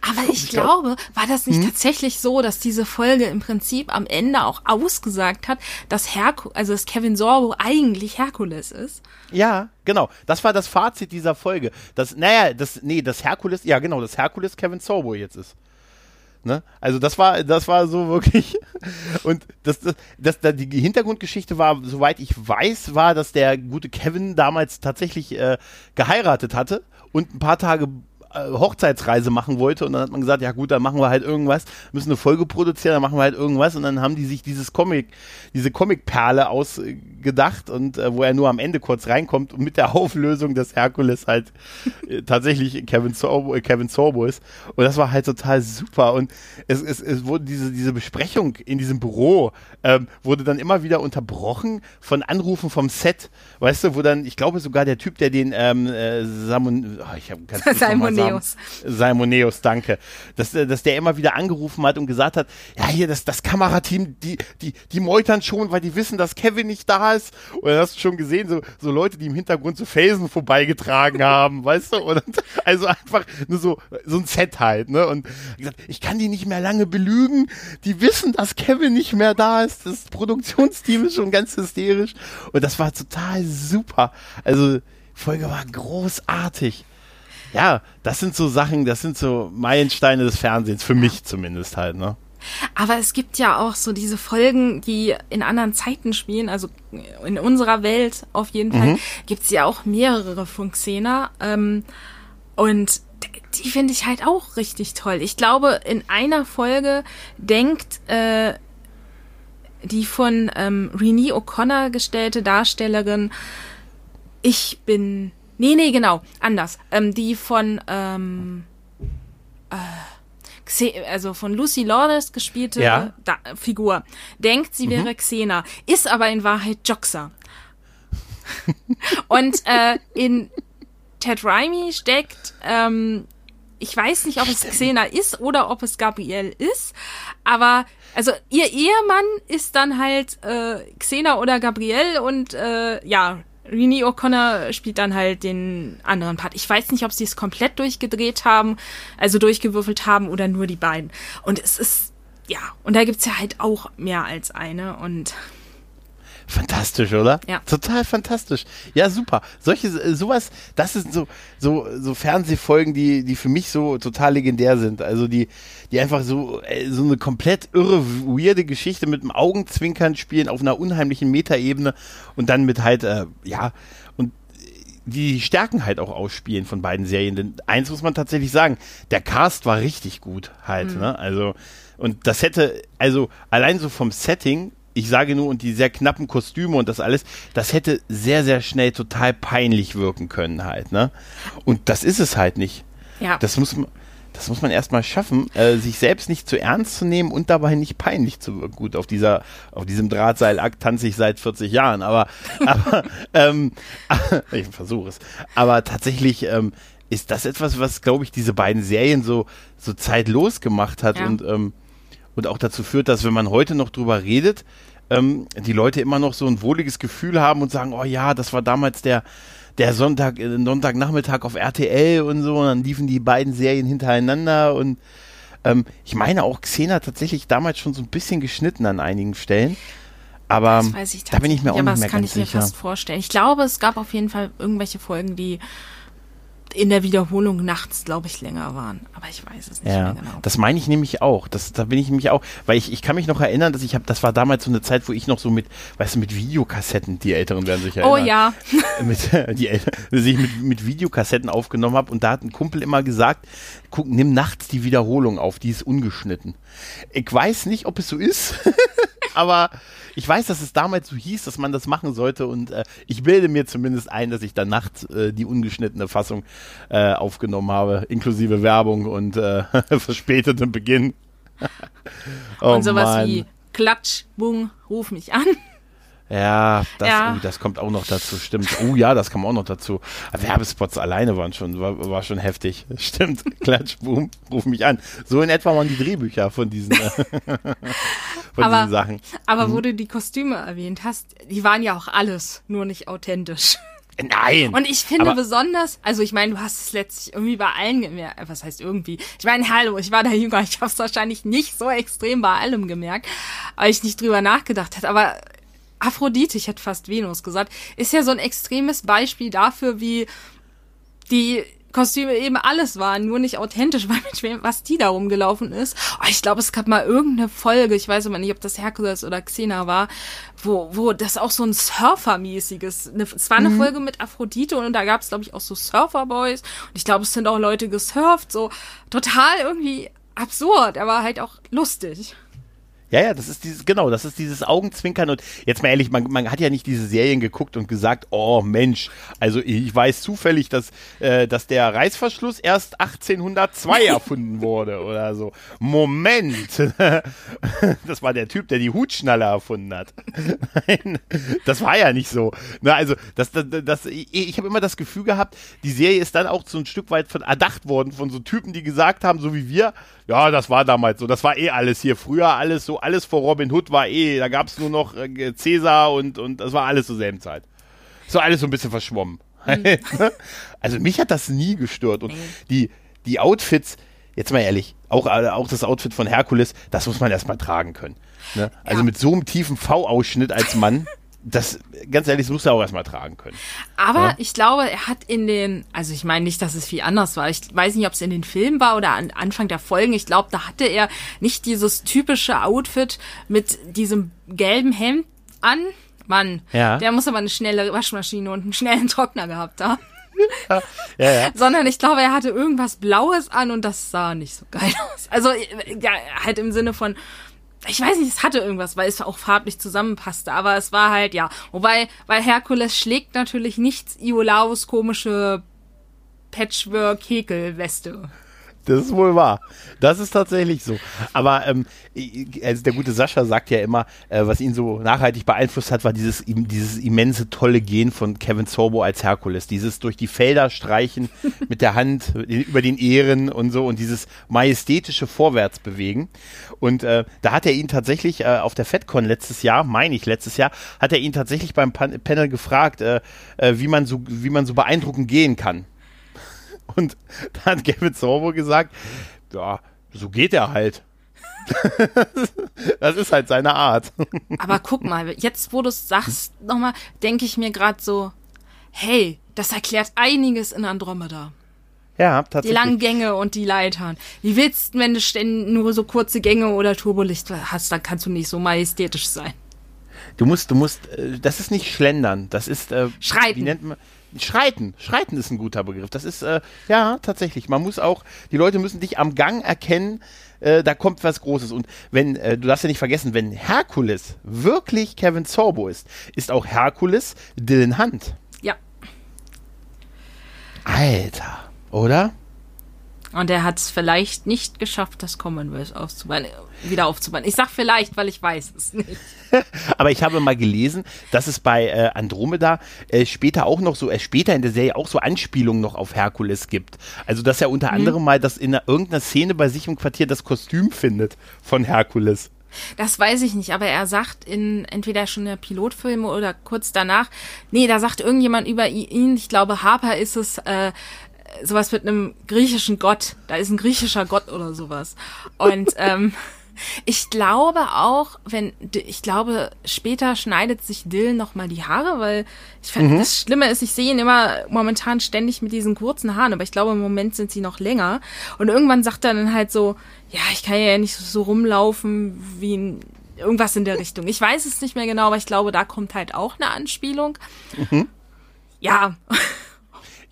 Aber ich glaube, war das nicht hm? tatsächlich so, dass diese Folge im Prinzip am Ende auch ausgesagt hat, dass Herku also dass Kevin Sorbo eigentlich Herkules ist? Ja, genau. Das war das Fazit dieser Folge. Das, naja, das, nee, das Herkules, ja genau, das Herkules Kevin Sorbo jetzt ist. Ne? Also das war, das war so wirklich. Und das, das, das, das, die Hintergrundgeschichte war, soweit ich weiß, war, dass der gute Kevin damals tatsächlich äh, geheiratet hatte und ein paar Tage Hochzeitsreise machen wollte und dann hat man gesagt, ja gut, dann machen wir halt irgendwas, müssen eine Folge produzieren, dann machen wir halt irgendwas und dann haben die sich dieses Comic, diese Comicperle ausgedacht und äh, wo er nur am Ende kurz reinkommt und mit der Auflösung des Herkules halt äh, tatsächlich Kevin Sorbo, äh, Kevin Sorbo ist und das war halt total super und es, es, es wurde diese, diese Besprechung in diesem Büro ähm, wurde dann immer wieder unterbrochen von Anrufen vom Set, weißt du, wo dann, ich glaube sogar der Typ, der den ähm, äh, Samon, oh, ich habe ganz Salmoneus. Salmoneus, danke. Dass, äh, dass der immer wieder angerufen hat und gesagt hat, ja hier, das, das Kamerateam, die, die, die meutern schon, weil die wissen, dass Kevin nicht da ist. Und dann hast du schon gesehen, so, so Leute, die im Hintergrund so Felsen vorbeigetragen haben, weißt du? Und also einfach nur so, so ein Set halt, ne? Und gesagt, ich kann die nicht mehr lange belügen. Die wissen, dass Kevin nicht mehr da ist. Das Produktionsteam ist schon ganz hysterisch. Und das war total super. Also, Folge war großartig ja, das sind so Sachen, das sind so Meilensteine des Fernsehens, für mich zumindest halt, ne? Aber es gibt ja auch so diese Folgen, die in anderen Zeiten spielen, also in unserer Welt auf jeden Fall, mhm. gibt es ja auch mehrere Funkscener. Ähm, und die finde ich halt auch richtig toll. Ich glaube, in einer Folge denkt äh, die von ähm, Renee O'Connor gestellte Darstellerin, ich bin Nee, nee, genau. Anders. Ähm, die von, ähm, äh, also von Lucy Lawless gespielte ja. da Figur, denkt, sie wäre mhm. Xena, ist aber in Wahrheit Joxa. Und äh, in Ted Raimi steckt, ähm, ich weiß nicht, ob es Xena ist oder ob es Gabrielle ist, aber also ihr Ehemann ist dann halt äh, Xena oder Gabrielle und äh, ja, Rini O'Connor spielt dann halt den anderen Part. Ich weiß nicht, ob sie es komplett durchgedreht haben, also durchgewürfelt haben oder nur die beiden. Und es ist, ja, und da gibt's ja halt auch mehr als eine und Fantastisch, oder? Ja. Total fantastisch. Ja, super. Solche, äh, sowas, das sind so, so, so Fernsehfolgen, die, die für mich so total legendär sind. Also die, die einfach so, äh, so eine komplett irre, weirde Geschichte mit dem Augenzwinkern spielen auf einer unheimlichen Metaebene und dann mit halt, äh, ja, und die Stärken halt auch ausspielen von beiden Serien. Denn eins muss man tatsächlich sagen, der Cast war richtig gut halt, mhm. ne? Also, und das hätte, also allein so vom Setting ich sage nur, und die sehr knappen Kostüme und das alles, das hätte sehr, sehr schnell total peinlich wirken können halt, ne? Und das ist es halt nicht. Ja. Das muss man, das muss man erstmal schaffen, äh, sich selbst nicht zu ernst zu nehmen und dabei nicht peinlich zu wirken. Gut, auf dieser, auf diesem Drahtseilakt tanze ich seit 40 Jahren, aber, aber, ähm, ich versuche es. Aber tatsächlich, ähm, ist das etwas, was, glaube ich, diese beiden Serien so, so zeitlos gemacht hat ja. und, ähm, und auch dazu führt, dass wenn man heute noch drüber redet, ähm, die Leute immer noch so ein wohliges Gefühl haben und sagen, oh ja, das war damals der der Sonntag, äh, Sonntagnachmittag auf RTL und so, und dann liefen die beiden Serien hintereinander und ähm, ich meine auch Xena tatsächlich damals schon so ein bisschen geschnitten an einigen Stellen. Aber da bin ich mir auch nicht mehr ganz sicher. Aber das kann ich mir fast vorstellen. Ich glaube, es gab auf jeden Fall irgendwelche Folgen, die in der Wiederholung nachts, glaube ich, länger waren. Aber ich weiß es nicht ja, mehr genau. Das meine ich nämlich auch. Das, da bin ich nämlich auch, weil ich, ich kann mich noch erinnern, dass ich habe, das war damals so eine Zeit, wo ich noch so mit, weißt du, mit Videokassetten, die Älteren werden sich oh erinnern. Oh ja. mit, die Eltern, dass ich mit, mit Videokassetten aufgenommen habe und da hat ein Kumpel immer gesagt, guck, nimm nachts die Wiederholung auf, die ist ungeschnitten. Ich weiß nicht, ob es so ist, aber ich weiß, dass es damals so hieß, dass man das machen sollte und äh, ich bilde mir zumindest ein, dass ich dann nachts äh, die ungeschnittene Fassung äh, aufgenommen habe, inklusive Werbung und äh, verspätetem Beginn. oh, und sowas Mann. wie Klatsch, Bung, ruf mich an. Ja, das, Ja. Uh, das kommt auch noch dazu, stimmt. Oh ja, das kam auch noch dazu. Werbespots alleine waren schon, war, war schon heftig. Stimmt, Klatsch, boom, ruf mich an. So in etwa waren die Drehbücher von diesen, äh, von Aber- diesen Sachen. Aber wo du die Kostüme erwähnt hast, die waren ja auch alles, nur nicht authentisch. Nein! Und ich finde Aber- besonders, also ich meine, du hast es letztlich irgendwie bei allen gemerkt. Was heißt irgendwie? Ich meine, hallo, ich war da jünger, ich habe es wahrscheinlich nicht so extrem bei allem gemerkt, weil ich nicht drüber nachgedacht hätte. Aber Aphrodite, ich hätte fast Venus gesagt, ist ja so ein extremes Beispiel dafür, wie die Kostüme eben alles waren, nur nicht authentisch, weil mit wem, was die da rumgelaufen ist. Oh, ich glaube, es gab mal irgendeine Folge, ich weiß aber nicht, ob das Herkules oder Xena war, wo, wo das auch so ein Surfer-mäßiges, eine, es war eine Folge mit Aphrodite und da gab es, glaube ich, auch so Surfer-Boys und ich glaube, es sind auch Leute gesurft, so total irgendwie absurd, aber halt auch lustig. Ja, ja, das ist dieses, genau, das ist dieses Augenzwinkern und jetzt mal ehrlich, man, man hat ja nicht diese Serien geguckt und gesagt, oh Mensch, also ich weiß zufällig, dass, äh, dass der Reißverschluss erst 1802 erfunden wurde oder so. Moment, das war der Typ, der die Hutschnalle erfunden hat. Nein, das war ja nicht so. Na, also, das, das, das, ich, ich habe immer das Gefühl gehabt, die Serie ist dann auch so ein Stück weit von erdacht worden von so Typen, die gesagt haben, so wie wir, ja, das war damals so, das war eh alles hier. Früher alles so, alles vor Robin Hood war eh, da gab es nur noch äh, Cäsar und, und das war alles zur selben Zeit. So alles so ein bisschen verschwommen. also mich hat das nie gestört. Und die, die Outfits, jetzt mal ehrlich, auch, äh, auch das Outfit von Herkules, das muss man erstmal tragen können. Ne? Also Ja. mit so einem tiefen V-Ausschnitt als Mann, das, ganz ehrlich, das muss er auch erstmal tragen können. Aber Ja. ich glaube, er hat in den, also ich meine nicht, dass es viel anders war. Ich weiß nicht, ob es in den Filmen war oder an Anfang der Folgen. Ich glaube, da hatte er nicht dieses typische Outfit mit diesem gelben Hemd an. Mann, Ja. der muss aber eine schnelle Waschmaschine und einen schnellen Trockner gehabt haben. Ja, ja. Sondern ich glaube, er hatte irgendwas Blaues an und das sah nicht so geil aus. Also ja, halt im Sinne von, ich weiß nicht, es hatte irgendwas, weil es auch farblich zusammenpasste, aber es war halt, ja. Wobei, weil Herkules schlägt natürlich nicht Iolaus komische Patchwork-Häkelweste. Das ist wohl wahr. Das ist tatsächlich so. Aber ähm, also der gute Sascha sagt ja immer, äh, was ihn so nachhaltig beeinflusst hat, war dieses, dieses immense tolle Gen von Kevin Sorbo als Herkules. Dieses durch die Felder streichen mit der Hand über den Ehren und so und dieses majestätische Vorwärtsbewegen. Und äh, da hat er ihn tatsächlich äh, auf der FedCon letztes Jahr, meine ich letztes Jahr, hat er ihn tatsächlich beim Pan Panel gefragt, äh, äh, wie man so wie man so beeindruckend gehen kann. Und da hat Kevin Sorbo gesagt, ja, so geht er halt. das ist halt seine Art. Aber guck mal, jetzt wo du es sagst, nochmal, denke ich mir gerade so, hey, das erklärt einiges in Andromeda. Ja, Die tatsächlich. langen Gänge und die Leitern. Wie willst du, wenn du nur so kurze Gänge oder Turbolicht hast, dann kannst du nicht so majestätisch sein. Du musst, du musst, äh, das ist nicht schlendern, das ist, äh, Schreiten. Wie nennt man? Schreiten. Schreiten ist ein guter Begriff. Das ist, äh, ja, tatsächlich. Man muss auch, die Leute müssen dich am Gang erkennen, äh, da kommt was Großes. Und wenn, äh, du darfst ja nicht vergessen, wenn Herkules wirklich Kevin Sorbo ist, ist auch Herkules Dylan Hunt. Ja. Alter, oder? Und er hat es vielleicht nicht geschafft, das Commonwealth aufzubauen, äh, wieder aufzubauen. Ich sag vielleicht, weil ich weiß es nicht. Aber ich habe mal gelesen, dass es bei äh, Andromeda äh, später auch noch so, äh, später in der Serie auch so Anspielungen noch auf Herkules gibt. Also, dass er unter anderem mal das in einer, irgendeiner Szene bei sich im Quartier das Kostüm findet von Herkules. Das weiß ich nicht, aber er sagt in entweder schon der Pilotfilm oder kurz danach, nee, da sagt irgendjemand über ihn, ich glaube Harper ist es, äh, sowas mit einem griechischen Gott. Da ist ein griechischer Gott oder sowas. Und ähm, ich glaube auch, wenn ich glaube, später schneidet sich Dylan noch mal die Haare, weil ich fand, das Schlimme ist, ich sehe ihn immer momentan ständig mit diesen kurzen Haaren, aber ich glaube im Moment sind sie noch länger. Und irgendwann sagt er dann halt so, ja, ich kann ja nicht so, rumlaufen wie ein irgendwas in der Richtung. Ich weiß es nicht mehr genau, aber ich glaube, da kommt halt auch eine Anspielung. Ja,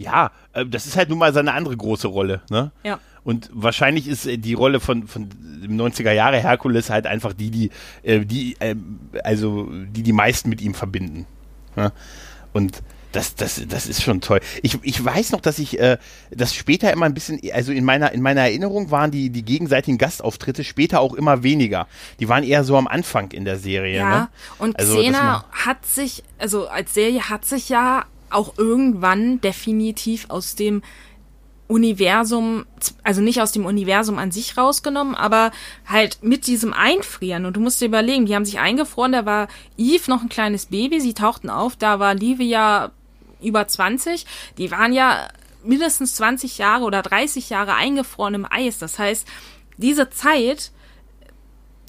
Ja, äh, das ist halt nun mal seine andere große Rolle, ne? ja. Und wahrscheinlich ist äh, die Rolle von, von dem 90er Jahre Herkules halt einfach die, die, äh, die, äh, also die die meisten mit ihm verbinden. Ja? Und das, das, das ist schon toll. Ich, ich weiß noch, dass ich äh, das später immer ein bisschen, also in meiner, in meiner Erinnerung waren die, die gegenseitigen Gastauftritte später auch immer weniger. Die waren eher so am Anfang in der Serie. Ja, ne? und also, Xena hat sich, also als Serie hat sich ja auch irgendwann definitiv aus dem Universum, also nicht aus dem Universum an sich rausgenommen, aber halt mit diesem Einfrieren. Und du musst dir überlegen, die haben sich eingefroren, da war Eve noch ein kleines Baby, sie tauchten auf, da war Livia über 20. Die waren ja mindestens 20 Jahre oder 30 Jahre eingefroren im Eis. Das heißt, diese Zeit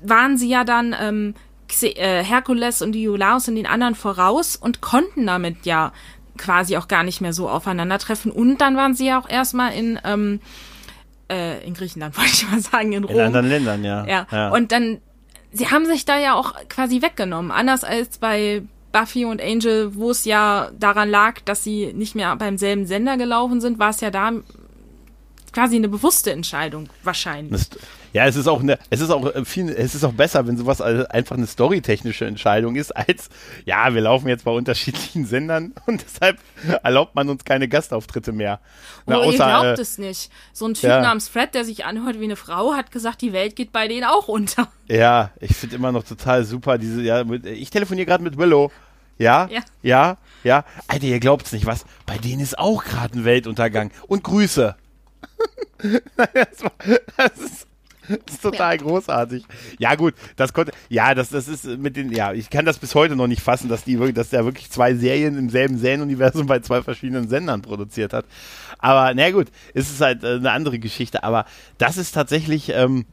waren sie ja dann ähm, äh, Herkules und die Iolaus und den anderen voraus und konnten damit ja quasi auch gar nicht mehr so aufeinandertreffen. Und dann waren sie ja auch erstmal in, ähm, äh, in Griechenland, wollte ich mal sagen, in Rom. In anderen Ländern, ja. ja. Ja. Und dann, sie haben sich da ja auch quasi weggenommen. Anders als bei Buffy und Angel, wo es ja daran lag, dass sie nicht mehr beim selben Sender gelaufen sind, war es ja da quasi eine bewusste Entscheidung wahrscheinlich. Das, ja, es ist auch eine, es ist auch äh, viel, es ist auch besser, wenn sowas einfach eine storytechnische Entscheidung ist, als ja, wir laufen jetzt bei unterschiedlichen Sendern und deshalb erlaubt man uns keine Gastauftritte mehr. Na, oh, außer, ihr glaubt äh, es nicht. So ein Typ ja. namens Fred, der sich anhört wie eine Frau, hat gesagt, die Welt geht bei denen auch unter. Ja, ich finde immer noch total super diese, ja, mit, ich telefoniere gerade mit Willow. Ja, ja, ja, ja. Alter, ihr glaubt's nicht, was? Bei denen ist auch gerade ein Weltuntergang. Und Grüße. das, war, das, ist, das ist total ja. großartig. Ja, gut, das konnte, ja, das, das ist mit den, ja, ich kann das bis heute noch nicht fassen, dass die wirklich, dass der wirklich zwei Serien im selben Serienuniversum bei zwei verschiedenen Sendern produziert hat. Aber, na gut, es ist halt äh, eine andere Geschichte. Aber das ist tatsächlich, ähm,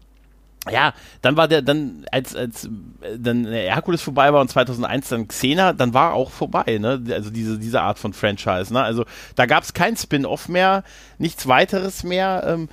ja, dann war der, dann, als, als dann Herkules vorbei war und 2001 dann Xena, dann war auch vorbei, ne? Also diese, diese Art von Franchise, ne? Also da gab es kein Spin-off mehr, nichts weiteres mehr. Ähm,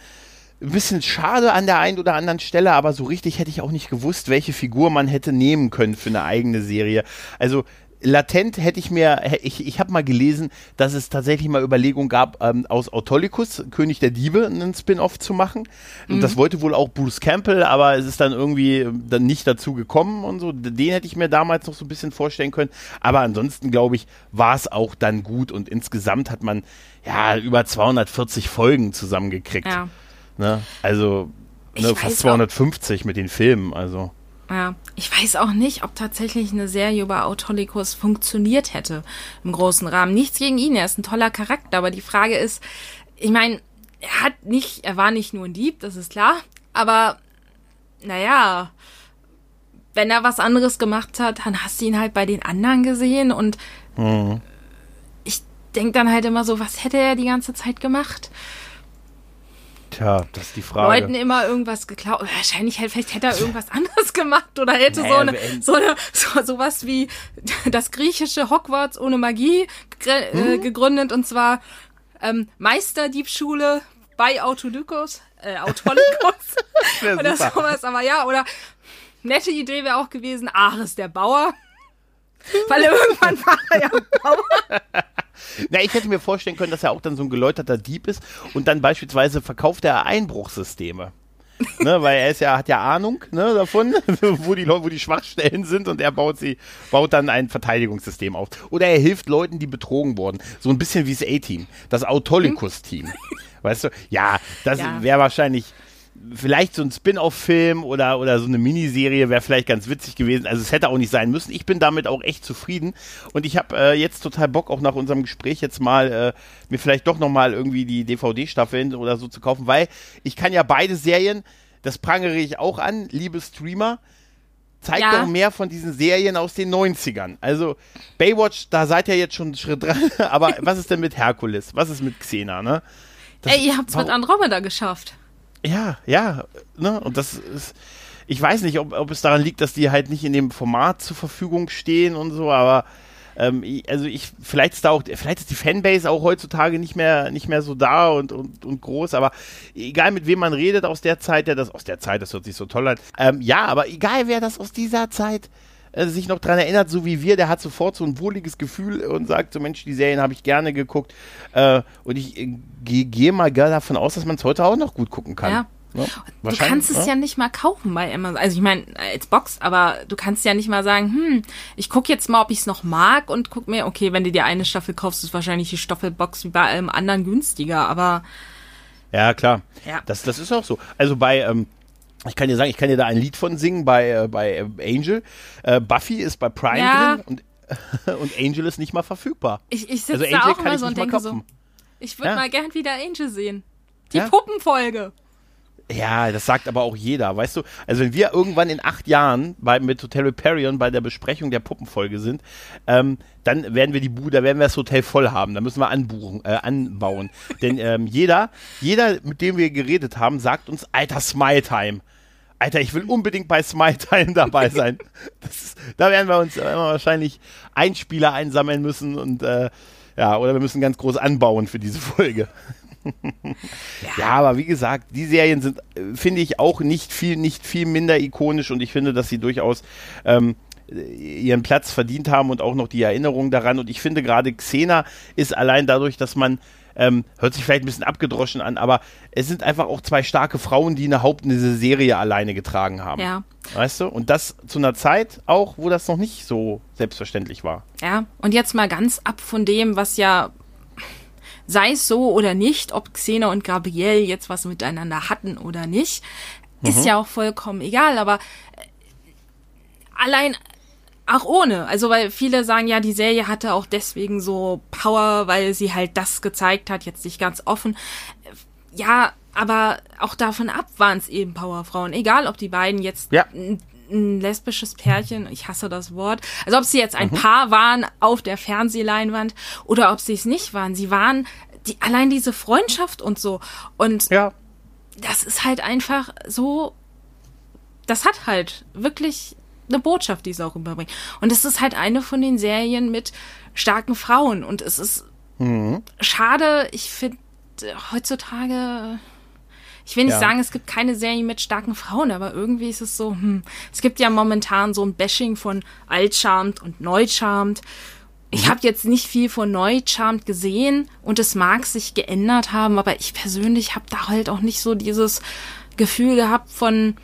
ein bisschen schade an der einen oder anderen Stelle, aber so richtig hätte ich auch nicht gewusst, welche Figur man hätte nehmen können für eine eigene Serie. Also latent hätte ich mir, ich, ich habe mal gelesen, dass es tatsächlich mal Überlegungen gab, ähm, aus Autolycus, König der Diebe, einen Spin-off zu machen. Mhm. Das wollte wohl auch Bruce Campbell, aber es ist dann irgendwie ähm, dann nicht dazu gekommen und so. Den hätte ich mir damals noch so ein bisschen vorstellen können. Aber ansonsten, glaube ich, war es auch dann gut und insgesamt hat man ja über 240 Folgen zusammengekriegt. Ja. Ne? Also ne, fast 250 auch. mit den Filmen, also. Ja, ich weiß auch nicht, ob tatsächlich eine Serie über Autolycus funktioniert hätte im großen Rahmen. Nichts gegen ihn, er ist ein toller Charakter, aber die Frage ist, ich meine, er hat nicht, er war nicht nur ein Dieb, das ist klar, aber naja, wenn er was anderes gemacht hat, dann hast du ihn halt bei den anderen gesehen und mhm. ich denke dann halt immer so, was hätte er die ganze Zeit gemacht? Tja, das ist die Frage. Leuten immer irgendwas geklaut. Wahrscheinlich, vielleicht hätte er irgendwas anderes gemacht oder hätte naja, so eine, so eine, so, sowas wie das griechische Hogwarts ohne Magie hm? gegründet und zwar ähm, Meisterdiebschule bei Autolykos, äh, Autolykos oder super. sowas, aber ja, oder nette Idee wäre auch gewesen, Ares der Bauer. Weil irgendwann war er ja Bauer. Na, ich hätte mir vorstellen können, dass er auch dann so ein geläuterter Dieb ist und dann beispielsweise verkauft er Einbruchsysteme. ne, weil er ist ja, hat ja Ahnung ne, davon, wo die, wo die Schwachstellen sind und er baut sie, baut dann ein Verteidigungssystem auf. Oder er hilft Leuten, die betrogen wurden. So ein bisschen wie das A-Team, das Autolycus-Team. Weißt du? Ja, das ja. wäre wahrscheinlich vielleicht so ein Spin-off-Film oder, oder so eine Miniserie wäre vielleicht ganz witzig gewesen. Also es hätte auch nicht sein müssen. Ich bin damit auch echt zufrieden und ich habe äh, jetzt total Bock, auch nach unserem Gespräch jetzt mal äh, mir vielleicht doch nochmal irgendwie die DVD-Staffeln oder so zu kaufen, weil ich kann ja beide Serien, das prangere ich auch an, liebe Streamer, zeigt ja. doch mehr von diesen Serien aus den 90ern. Also Baywatch, da seid ihr jetzt schon einen Schritt dran, aber was ist denn mit Herkules? Was ist mit Xena, ne? Das, Ey, ihr habt's mit Andromeda geschafft. Ja, ja, ne? Und das ist, ich weiß nicht, ob, ob es daran liegt, dass die halt nicht in dem Format zur Verfügung stehen und so, aber ähm, also ich, vielleicht ist da auch, vielleicht ist die Fanbase auch heutzutage nicht mehr, nicht mehr so da und, und, und groß, aber egal mit wem man redet aus der Zeit, der das, aus der Zeit, das hört sich so toll an, ähm, ja, aber egal wer das aus dieser Zeit äh, sich noch daran erinnert, so wie wir, der hat sofort so ein wohliges Gefühl und sagt so, Mensch, die Serien habe ich gerne geguckt. Äh, und ich äh, gehe geh mal gerne davon aus, dass man es heute auch noch gut gucken kann. Ja, Ja, Du kannst es ne? ja nicht mal kaufen bei Amazon. Also ich meine, als Box, aber du kannst ja nicht mal sagen, hm, ich guck jetzt mal, ob ich es noch mag und guck mir, okay, wenn du dir eine Staffel kaufst, ist wahrscheinlich die Staffelbox wie bei allem anderen günstiger, aber Ja, klar. Ja. Das, das ist auch so. Also bei, ähm, ich kann dir sagen, ich kann dir da ein Lied von singen bei, äh, bei äh, Angel. Äh, Buffy ist bei Prime Ja. drin und, und Angel ist nicht mal verfügbar. ich, ich sitze Also da auch immer so und denke so, ich würde Ja. mal gern wieder Angel sehen. Die Ja. Puppenfolge. Ja, das sagt aber auch jeder, weißt du? Also wenn wir irgendwann in acht Jahren bei, mit Hotel Hyperion bei der Besprechung der Puppenfolge sind, ähm, dann werden wir die Bude, da werden wir das Hotel voll haben. Da müssen wir anbuchen, äh, anbauen. Denn ähm, jeder, jeder, mit dem wir geredet haben, sagt uns, alter Smile Time. Alter, ich will unbedingt bei Smile Time dabei sein. Ist, da werden wir uns äh, wahrscheinlich Einspieler einsammeln müssen und äh, ja, oder wir müssen ganz groß anbauen für diese Folge. Ja, aber wie gesagt, die Serien sind, äh, finde ich, auch nicht viel, nicht viel minder ikonisch und ich finde, dass sie durchaus ähm, ihren Platz verdient haben und auch noch die Erinnerung daran. Und ich finde gerade Xena ist allein dadurch, dass man ähm, hört sich vielleicht ein bisschen abgedroschen an, aber es sind einfach auch zwei starke Frauen, die eine Haupt diese Serie alleine getragen haben. Ja. Weißt du? Und das zu einer Zeit auch, wo das noch nicht so selbstverständlich war. Ja, und jetzt mal ganz ab von dem, was ja, sei es so oder nicht, ob Xena und Gabrielle jetzt was miteinander hatten oder nicht, ist ja auch vollkommen egal, aber äh, allein auch ohne, also weil viele sagen ja, die Serie hatte auch deswegen so Power, weil sie halt das gezeigt hat, jetzt nicht ganz offen. Ja, aber auch davon ab waren es eben Powerfrauen, egal ob die beiden jetzt Ja. ein, ein lesbisches Pärchen, ich hasse das Wort, also ob sie jetzt ein Paar waren auf der Fernsehleinwand oder ob sie es nicht waren. Sie waren die, allein diese Freundschaft und so. Und Ja. das ist halt einfach so, das hat halt wirklich eine Botschaft, die es auch überbringt. Und es ist halt eine von den Serien mit starken Frauen. Und es ist schade, ich finde heutzutage, ich will nicht Ja. sagen, es gibt keine Serien mit starken Frauen, aber irgendwie ist es so, hm, es gibt ja momentan so ein Bashing von Altcharmt und Neucharmt. Ich habe jetzt nicht viel von Neucharmt gesehen und es mag sich geändert haben, aber ich persönlich habe da halt auch nicht so dieses Gefühl gehabt von,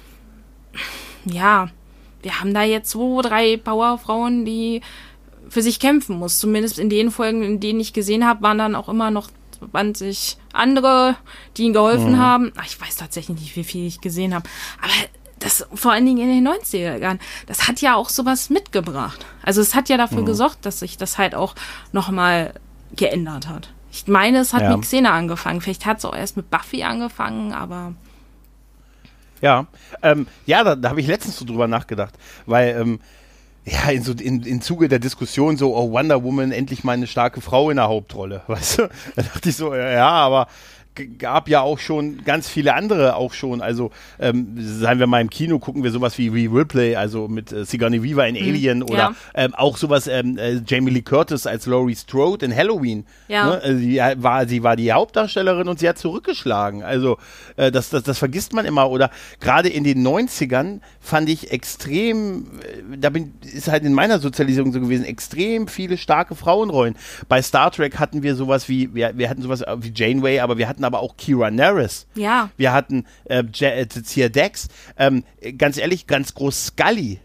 ja, wir haben da jetzt zwei, drei Powerfrauen, die für sich kämpfen muss. Zumindest in den Folgen, in denen ich gesehen habe, waren dann auch immer noch 20 andere, die ihnen geholfen haben. Ach, ich weiß tatsächlich nicht, wie viel ich gesehen habe. Aber das, vor allen Dingen in den 90er Jahren, das hat ja auch sowas mitgebracht. Also es hat ja dafür gesorgt, dass sich das halt auch nochmal geändert hat. Ich meine, es hat Ja. mit Xena angefangen. Vielleicht hat es auch erst mit Buffy angefangen, aber Ja, ähm, ja, da, da habe ich letztens so drüber nachgedacht, weil ähm, ja, in so in, in Zuge der Diskussion so, oh Wonder Woman, endlich mal eine starke Frau in der Hauptrolle, weißt du? Da dachte ich so, ja, aber gab ja auch schon ganz viele andere auch schon. Also ähm, seien wir mal im Kino, gucken wir sowas wie Rhea Ripley, also mit äh, Sigourney Weaver in Alien oder ja. ähm, auch sowas ähm, äh, Jamie Lee Curtis als Laurie Strode in Halloween. Ja. Ne? Also sie war, sie war die Hauptdarstellerin und sie hat zurückgeschlagen. Also äh, das, das, das vergisst man immer. Oder gerade in den 90ern fand ich extrem, äh, da bin, ist halt in meiner Sozialisierung so gewesen, extrem viele starke Frauenrollen. Bei Star Trek hatten wir sowas wie, wir, wir hatten sowas wie Janeway, aber wir hatten aber auch Kira Nerys. ja, Wir hatten äh, Ja- äh, Tia Dex. Ähm, ganz ehrlich, ganz groß Scully.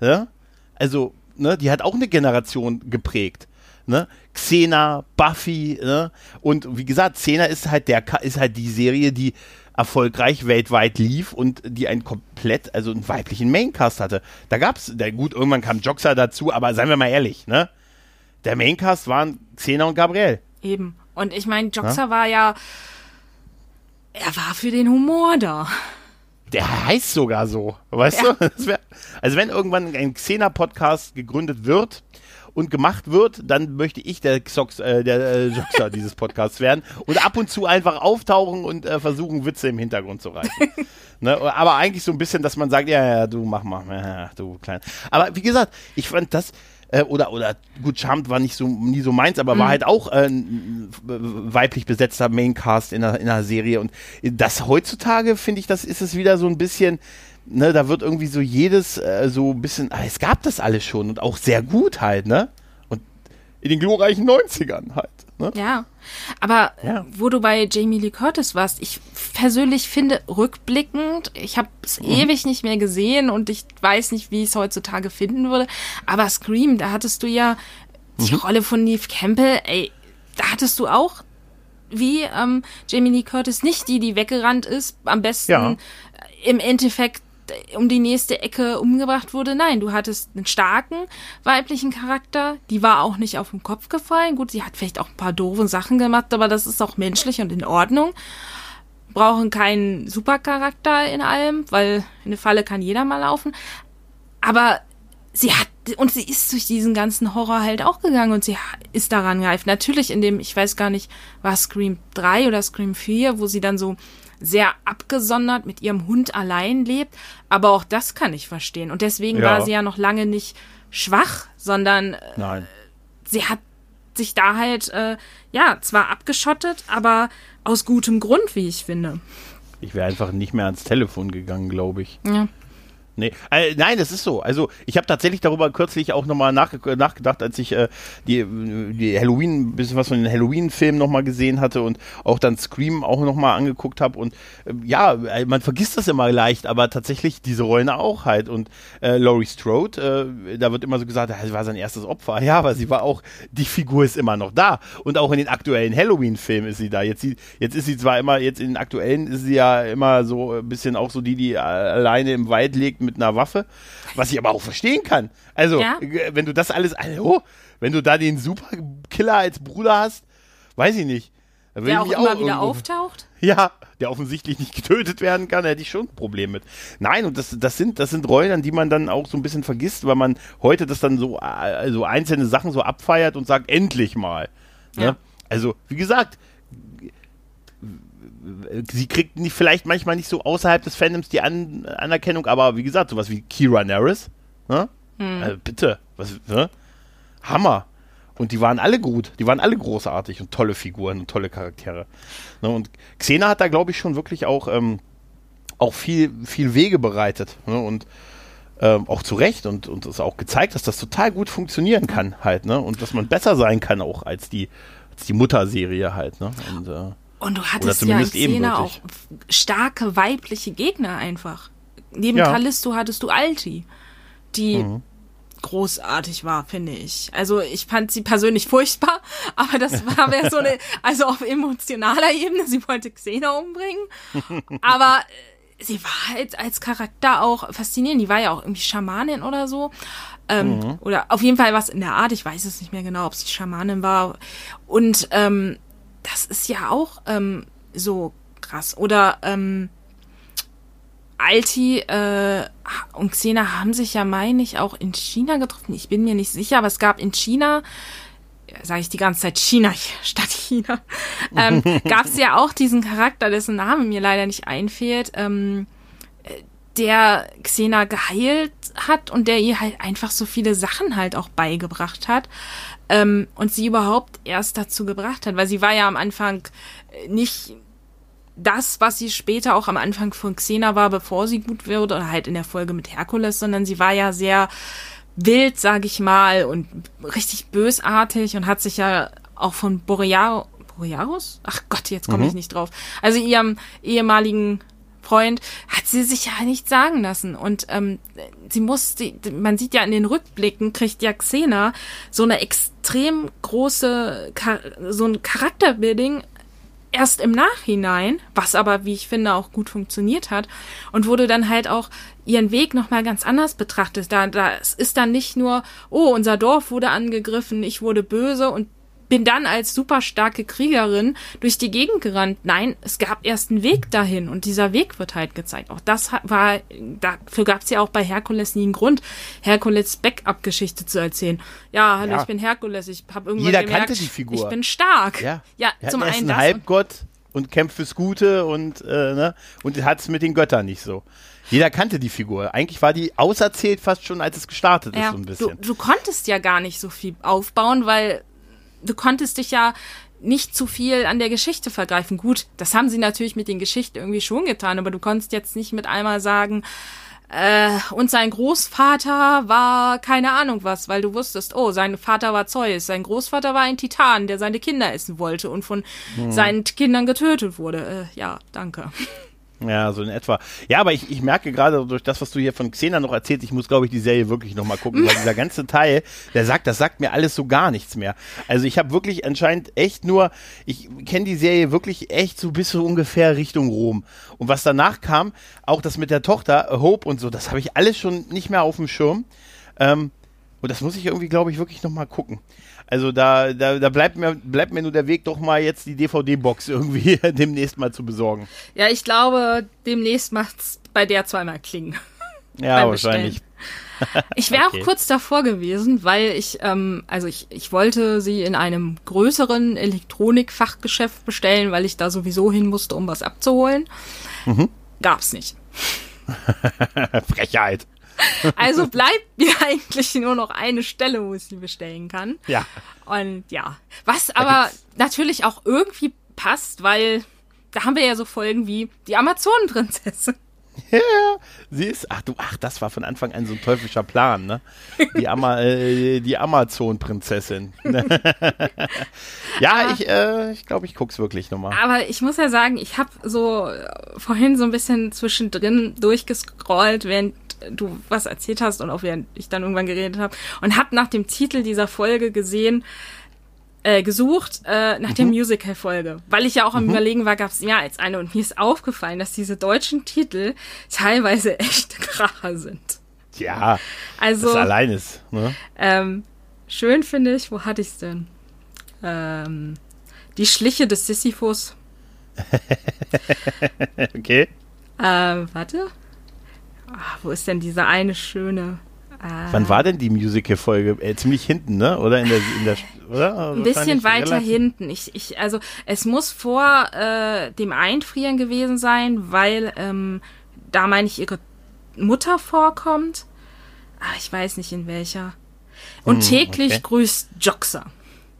Ne? Also, ne, die hat auch eine Generation geprägt. Ne? Xena, Buffy, ne? Und wie gesagt, Xena ist halt der ist halt die Serie, die erfolgreich weltweit lief und die einen komplett, also einen weiblichen Maincast hatte. Da gab's, da, gut, irgendwann kam Joxer dazu, aber seien wir mal ehrlich, ne? Der Maincast waren Xena und Gabrielle. eben. Und ich meine, Joxer war ja, er war für den Humor da. Der heißt sogar so, weißt Ja. du? Wär, also wenn irgendwann ein Xena-Podcast gegründet wird und gemacht wird, dann möchte ich der Xox, äh, der äh, Joxer dieses Podcasts werden und ab und zu einfach auftauchen und äh, versuchen, Witze im Hintergrund zu reißen. ne? Aber eigentlich so ein bisschen, dass man sagt, ja, ja, du mach mal, ja, du klein. Aber wie gesagt, ich fand das äh, oder oder gut, Charmed war nicht so nie so meins, aber war halt auch äh, ein weiblich besetzter Maincast in einer, in einer Serie und das heutzutage finde ich, das ist es wieder so ein bisschen ne, da wird irgendwie so jedes äh, so ein bisschen, ah, es gab das alles schon und auch sehr gut halt, ne? Und in den glorreichen 90ern halt. Ne? Ja, aber Ja. wo du bei Jamie Lee Curtis warst, ich persönlich finde rückblickend, ich habe es Mhm. ewig nicht mehr gesehen und ich weiß nicht, wie ich es heutzutage finden würde, aber Scream, da hattest du ja die Mhm. Rolle von Neve Campbell, ey, da hattest du auch wie ähm, Jamie Lee Curtis nicht die, die weggerannt ist, am besten Ja. im Endeffekt um die nächste Ecke umgebracht wurde. Nein, du hattest einen starken weiblichen Charakter, die war auch nicht auf den Kopf gefallen. Gut, sie hat vielleicht auch ein paar doofe Sachen gemacht, aber das ist auch menschlich und in Ordnung. Brauchen keinen Supercharakter in allem, weil in eine Falle kann jeder mal laufen. Aber sie hat, und sie ist durch diesen ganzen Horror halt auch gegangen und sie ist daran gereift. Natürlich in dem, ich weiß gar nicht, war Scream 3 oder Scream 4, wo sie dann so sehr abgesondert mit ihrem Hund allein lebt. Aber auch das kann ich verstehen. Und deswegen Ja. war sie ja noch lange nicht schwach, sondern äh, Nein. sie hat sich da halt, äh, ja, zwar abgeschottet, aber aus gutem Grund, wie ich finde. Ich wäre einfach nicht mehr ans Telefon gegangen, glaube ich. Ja. Nee, äh, nein, das ist so. Also ich habe tatsächlich darüber kürzlich auch nochmal nachge nachgedacht, als ich äh, die, die Halloween, bisschen was von den Halloween-Filmen nochmal gesehen hatte und auch dann Scream auch nochmal angeguckt habe. Und äh, ja, äh, man vergisst das immer leicht, aber tatsächlich diese Rollen auch halt. Und äh, Laurie Strode, äh, da wird immer so gesagt, sie war sein erstes Opfer. Ja, aber sie war auch, die Figur ist immer noch da. Und auch in den aktuellen Halloween-Filmen ist sie da. Jetzt, sie, jetzt ist sie zwar immer, jetzt in den aktuellen ist sie ja immer so ein bisschen auch so die, die äh, alleine im Wald liegt mit einer Waffe, was ich aber auch verstehen kann. Also, Ja. äh, wenn du das alles, hallo, wenn du da den Superkiller als Bruder hast, weiß ich nicht. Da Der auch immer wieder irgendwo- auftaucht. ja, der offensichtlich nicht getötet werden kann, hätte ich schon ein Problem mit. Nein, und das, das, sind, das sind Rollen, an die man dann auch so ein bisschen vergisst, weil man heute das dann so also einzelne Sachen so abfeiert und sagt, endlich mal. Ne? Ja. Also, wie gesagt, sie kriegt nicht, vielleicht manchmal nicht so außerhalb des Fandoms die An Anerkennung, aber wie gesagt, sowas wie Kira Nerys, ne? Also bitte, was, ne? Hammer. Und die waren alle gut, die waren alle großartig und tolle Figuren und tolle Charaktere. Ne? Und Xena hat da, glaube ich, schon wirklich auch, ähm, auch viel, viel Wege bereitet. Ne? Und ähm, auch zu Recht und, und es auch gezeigt, dass das total gut funktionieren kann halt, ne? Und dass man besser sein kann auch als die, als die Mutterserie halt, ne? Und, äh, Und du hattest ja in Xena auch starke weibliche Gegner einfach. Neben Ja. Callisto hattest du Alti, die Mhm. großartig war, finde ich. Also ich fand sie persönlich furchtbar, aber das war mehr so eine, also auf emotionaler Ebene, sie wollte Xena umbringen. Aber äh, sie war halt als Charakter auch faszinierend. Die war ja auch irgendwie Schamanin oder so. Ähm, Mhm. Oder auf jeden Fall was in der Art. Ich weiß es nicht mehr genau, ob sie Schamanin war. Und ähm, das ist ja auch ähm, so krass. Oder ähm, Alti äh, und Xena haben sich ja, meine ich, auch in China getroffen. Ich bin mir nicht sicher, aber es gab in China, sage ich die ganze Zeit China statt China, ähm, gab es ja auch diesen Charakter, dessen Name mir leider nicht einfällt, ähm, äh, der Xena geheilt hat und der ihr halt einfach so viele Sachen halt auch beigebracht hat ähm, und sie überhaupt erst dazu gebracht hat, weil sie war ja am Anfang äh, nicht das, was sie später auch am Anfang von Xena war, bevor sie gut wurde, oder halt in der Folge mit Herkules, sondern sie war ja sehr wild, sag ich mal, und richtig bösartig und hat sich ja auch von Borearo, Borearos? Ach Gott, jetzt komme ich nicht drauf. Also ihrem ehemaligen Freund hat sie sich ja nicht sagen lassen. Und ähm, sie muss, man sieht ja in den Rückblicken, kriegt ja Xena so eine extrem große, Char- so ein Charakterbuilding erst im Nachhinein, was aber, wie ich finde, auch gut funktioniert hat und wurde dann halt auch ihren Weg nochmal ganz anders betrachtet. Da, da ist dann nicht nur, oh, unser Dorf wurde angegriffen, ich wurde böse und bin dann als super starke Kriegerin durch die Gegend gerannt. Nein, es gab erst einen Weg dahin und dieser Weg wird halt gezeigt. Auch das war, dafür gab es ja auch bei Herkules nie einen Grund, Herkules Backup-Geschichte zu erzählen. Ja, hallo, Ja. ich bin Herkules, ich habe irgendwann Jeder gemerkt, kannte die Figur. ich bin stark. Ja, ja Er zum hat erst einen und- Halbgott und kämpft fürs Gute und, äh, ne? und hat es mit den Göttern nicht so. Jeder kannte die Figur. Eigentlich war die auserzählt fast schon, als es gestartet ist, Ja, so ein du, bisschen. du konntest ja gar nicht so viel aufbauen, weil du konntest dich ja nicht zu viel an der Geschichte vergreifen. Gut, das haben sie natürlich mit den Geschichten irgendwie schon getan, aber du konntest jetzt nicht mit einmal sagen, Äh, und sein Großvater war keine Ahnung was, weil du wusstest, oh, sein Vater war Zeus, sein Großvater war ein Titan, der seine Kinder essen wollte und von hm. seinen Kindern getötet wurde. Äh, ja, danke. Ja, so in etwa. Ja, aber ich, ich merke gerade durch das, was du hier von Xena noch erzählst, ich muss, glaube ich, die Serie wirklich nochmal gucken, weil dieser ganze Teil, der sagt, das sagt mir alles so gar nichts mehr. Also ich habe wirklich anscheinend echt nur, ich kenne die Serie wirklich echt so bis so ungefähr Richtung Rom. Und was danach kam, auch das mit der Tochter, Hope und so, das habe ich alles schon nicht mehr auf dem Schirm. Ähm, und das muss ich irgendwie, glaube ich, wirklich nochmal gucken. Also da, da, da bleibt, mir, bleibt mir nur der Weg, doch mal jetzt die DVD-Box irgendwie demnächst mal zu besorgen. Ja, ich glaube, demnächst macht's bei der zweimal klingen. Ja, wahrscheinlich. Ich wäre okay. auch kurz davor gewesen, weil ich, ähm, also ich, ich wollte sie in einem größeren Elektronikfachgeschäft bestellen, weil ich da sowieso hin musste, um was abzuholen. Mhm. Gab's nicht. Frechheit. Also bleibt mir eigentlich nur noch eine Stelle, wo ich sie bestellen kann. Ja. Und ja, was aber natürlich auch irgendwie passt, weil da haben wir ja so Folgen wie die Amazonenprinzessin. Ja, sie ist, ach du, ach, das war von Anfang an so ein teuflischer Plan, ne? Die, Ama, äh, die Amazon-Prinzessin. ja, aber, ich, äh, ich glaube, ich guck's wirklich nochmal. Aber ich muss ja sagen, ich habe so äh, vorhin so ein bisschen zwischendrin durchgescrollt, während du was erzählt hast und auch während ich dann irgendwann geredet habe und habe nach dem Titel dieser Folge gesehen, äh, gesucht äh, nach mhm. der Musical-Folge, weil ich ja auch am mhm. Überlegen war, gab es mehr als eine und mir ist aufgefallen, dass diese deutschen Titel teilweise echt Kracher sind. Ja, also das allein ist. Ne? Ähm, schön finde ich, wo hatte ich's denn? Ähm, die Schliche des Sisyphus. okay. Äh, warte. Ach, wo ist denn diese eine schöne? Äh, Wann war denn die Musical-Folge? Äh, ziemlich hinten, ne? Oder in der, in der oder? Ein bisschen weiter hinten. Ich, ich, also es muss vor äh, dem Einfrieren gewesen sein, weil ähm, da meine ich ihre Mutter vorkommt. Ah, ich weiß nicht in welcher. Und hm, täglich okay. grüßt Joxer.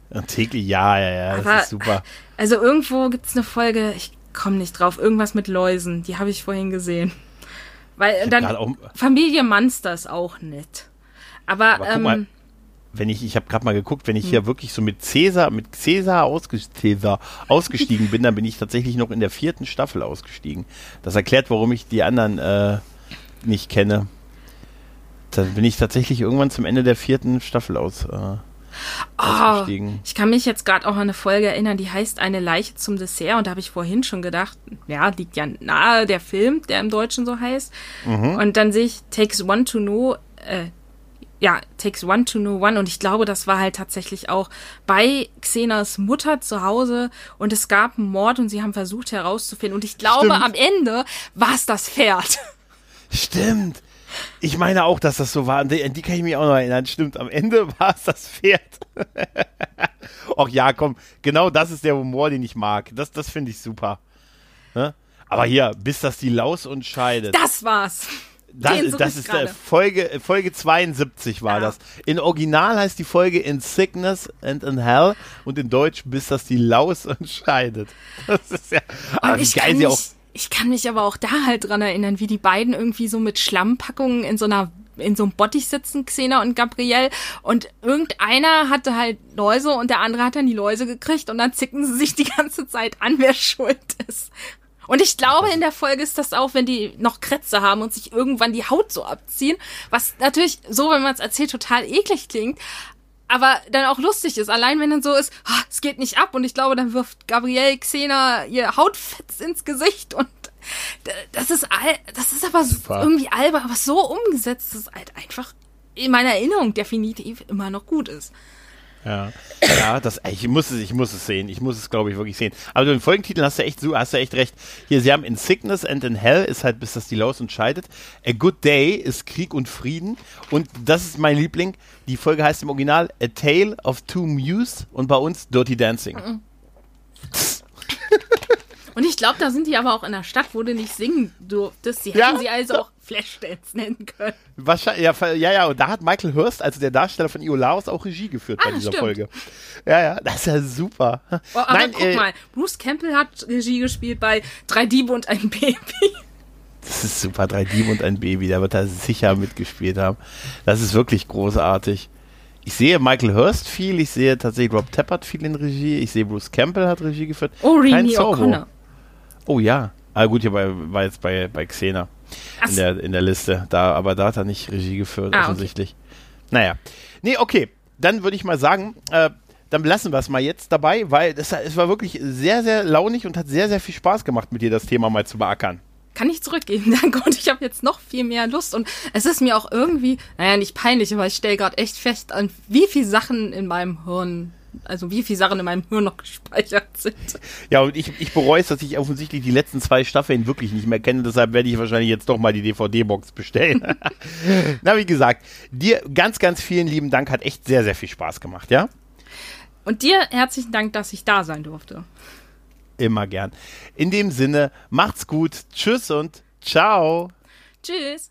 Und täglich, ja, ja, ja, das Aber, ist super. Also irgendwo gibt es eine Folge, ich komme nicht drauf, irgendwas mit Läusen, die habe ich vorhin gesehen. Weil dann auch, Familie Monsters auch nicht. Aber, aber ähm, mal, wenn ich, ich habe gerade mal geguckt, wenn ich hier hm. wirklich so mit Cäsar, mit Cäsar, Cäsar ausgestiegen bin, dann bin ich tatsächlich noch in der vierten Staffel ausgestiegen. Das erklärt, warum ich die anderen äh, nicht kenne. Dann bin ich tatsächlich irgendwann zum Ende der vierten Staffel aus. Äh, Oh, ich kann mich jetzt gerade auch an eine Folge erinnern, die heißt Eine Leiche zum Dessert und da habe ich vorhin schon gedacht, ja, liegt ja nahe der Film, der im Deutschen so heißt. Mhm. Und dann sehe ich Takes One to Know, äh, ja, Takes One to Know One und ich glaube, das war halt tatsächlich auch bei Xenas Mutter zu Hause und es gab einen Mord und sie haben versucht herauszufinden und ich glaube, Stimmt. am Ende war es das Pferd. Stimmt. Ich meine auch, dass das so war. An die, die, kann ich mich auch noch erinnern. Stimmt, am Ende war es das Pferd. Och ja, komm, genau das ist der Humor, den ich mag. Das, das finde ich super. Ne? Aber hier, bis das die Laus und scheidet. Das war's. Das, das ist der Folge, Folge 72 war ja. das. In Original heißt die Folge In Sickness and in Hell und in Deutsch bis das die Laus und scheidet. Das ist ja, aber wie geil sie auch ich kann mich aber auch da halt dran erinnern, wie die beiden irgendwie so mit Schlammpackungen in so einer in so einem Bottich sitzen, Xena und Gabrielle, und irgendeiner hatte halt Läuse und der andere hat dann die Läuse gekriegt und dann zicken sie sich die ganze Zeit an, wer schuld ist. Und ich glaube, in der Folge ist das auch, wenn die noch Krätze haben und sich irgendwann die Haut so abziehen, was natürlich so, wenn man es erzählt, total eklig klingt aber dann auch lustig ist. Allein wenn dann so ist, oh, es geht nicht ab und ich glaube, dann wirft Gabrielle Xena ihr Hautfetz ins Gesicht und das ist all, das ist aber Super. irgendwie albern, aber so umgesetzt, dass es halt einfach in meiner Erinnerung definitiv immer noch gut ist. Ja, ja, das, ich muss es, ich muss es sehen. Ich muss es, glaube ich, wirklich sehen. Aber du den Folgentitel hast du echt, so, hast du echt recht. Hier, sie haben in Sickness and in Hell ist halt, bis das die Laus entscheidet. A Good Day ist Krieg und Frieden. Und das ist mein Liebling. Die Folge heißt im Original A Tale of Two Muse und bei uns Dirty Dancing. Mhm. Und ich glaube, da sind die aber auch in der Stadt, wo du nicht singen durftest. Sie hätten ja. sie also auch Flashdance nennen können. Wahrscheinlich, ja, ja, ja, und da hat Michael Hurst, also der Darsteller von Iolaus, auch Regie geführt ah, bei dieser stimmt. Folge. Ja, ja, das ist ja super. Oh, aber Nein, guck äh, mal, Bruce Campbell hat Regie gespielt bei Drei Diebe und ein Baby. Das ist super. Drei Dieben und ein Baby. Da wird er sicher mitgespielt haben. Das ist wirklich großartig. Ich sehe Michael Hurst viel. Ich sehe tatsächlich Rob Tappert viel in Regie. Ich sehe Bruce Campbell hat Regie geführt. Oh, Rini O'Connor. Oh ja. Ah, gut, hier bei, war jetzt bei, bei Xena in der, in der Liste. Da, aber da hat er nicht Regie geführt, ah, offensichtlich. Okay. Naja. Nee, okay. Dann würde ich mal sagen, äh, dann lassen wir es mal jetzt dabei, weil das, es war wirklich sehr, sehr launig und hat sehr, sehr viel Spaß gemacht, mit dir das Thema mal zu beackern. Kann ich zurückgeben, danke. Und ich habe jetzt noch viel mehr Lust. Und es ist mir auch irgendwie, naja, nicht peinlich, aber ich stelle gerade echt fest, an wie viele Sachen in meinem Hirn also wie viele Sachen in meinem Hirn noch gespeichert sind. Ja, und ich, ich bereue es, dass ich offensichtlich die letzten zwei Staffeln wirklich nicht mehr kenne. Deshalb werde ich wahrscheinlich jetzt doch mal die DVD-Box bestellen. Na, wie gesagt, dir ganz, ganz vielen lieben Dank. Hat echt sehr, sehr viel Spaß gemacht, ja? Und dir herzlichen Dank, dass ich da sein durfte. Immer gern. In dem Sinne, macht's gut. Tschüss und ciao. Tschüss.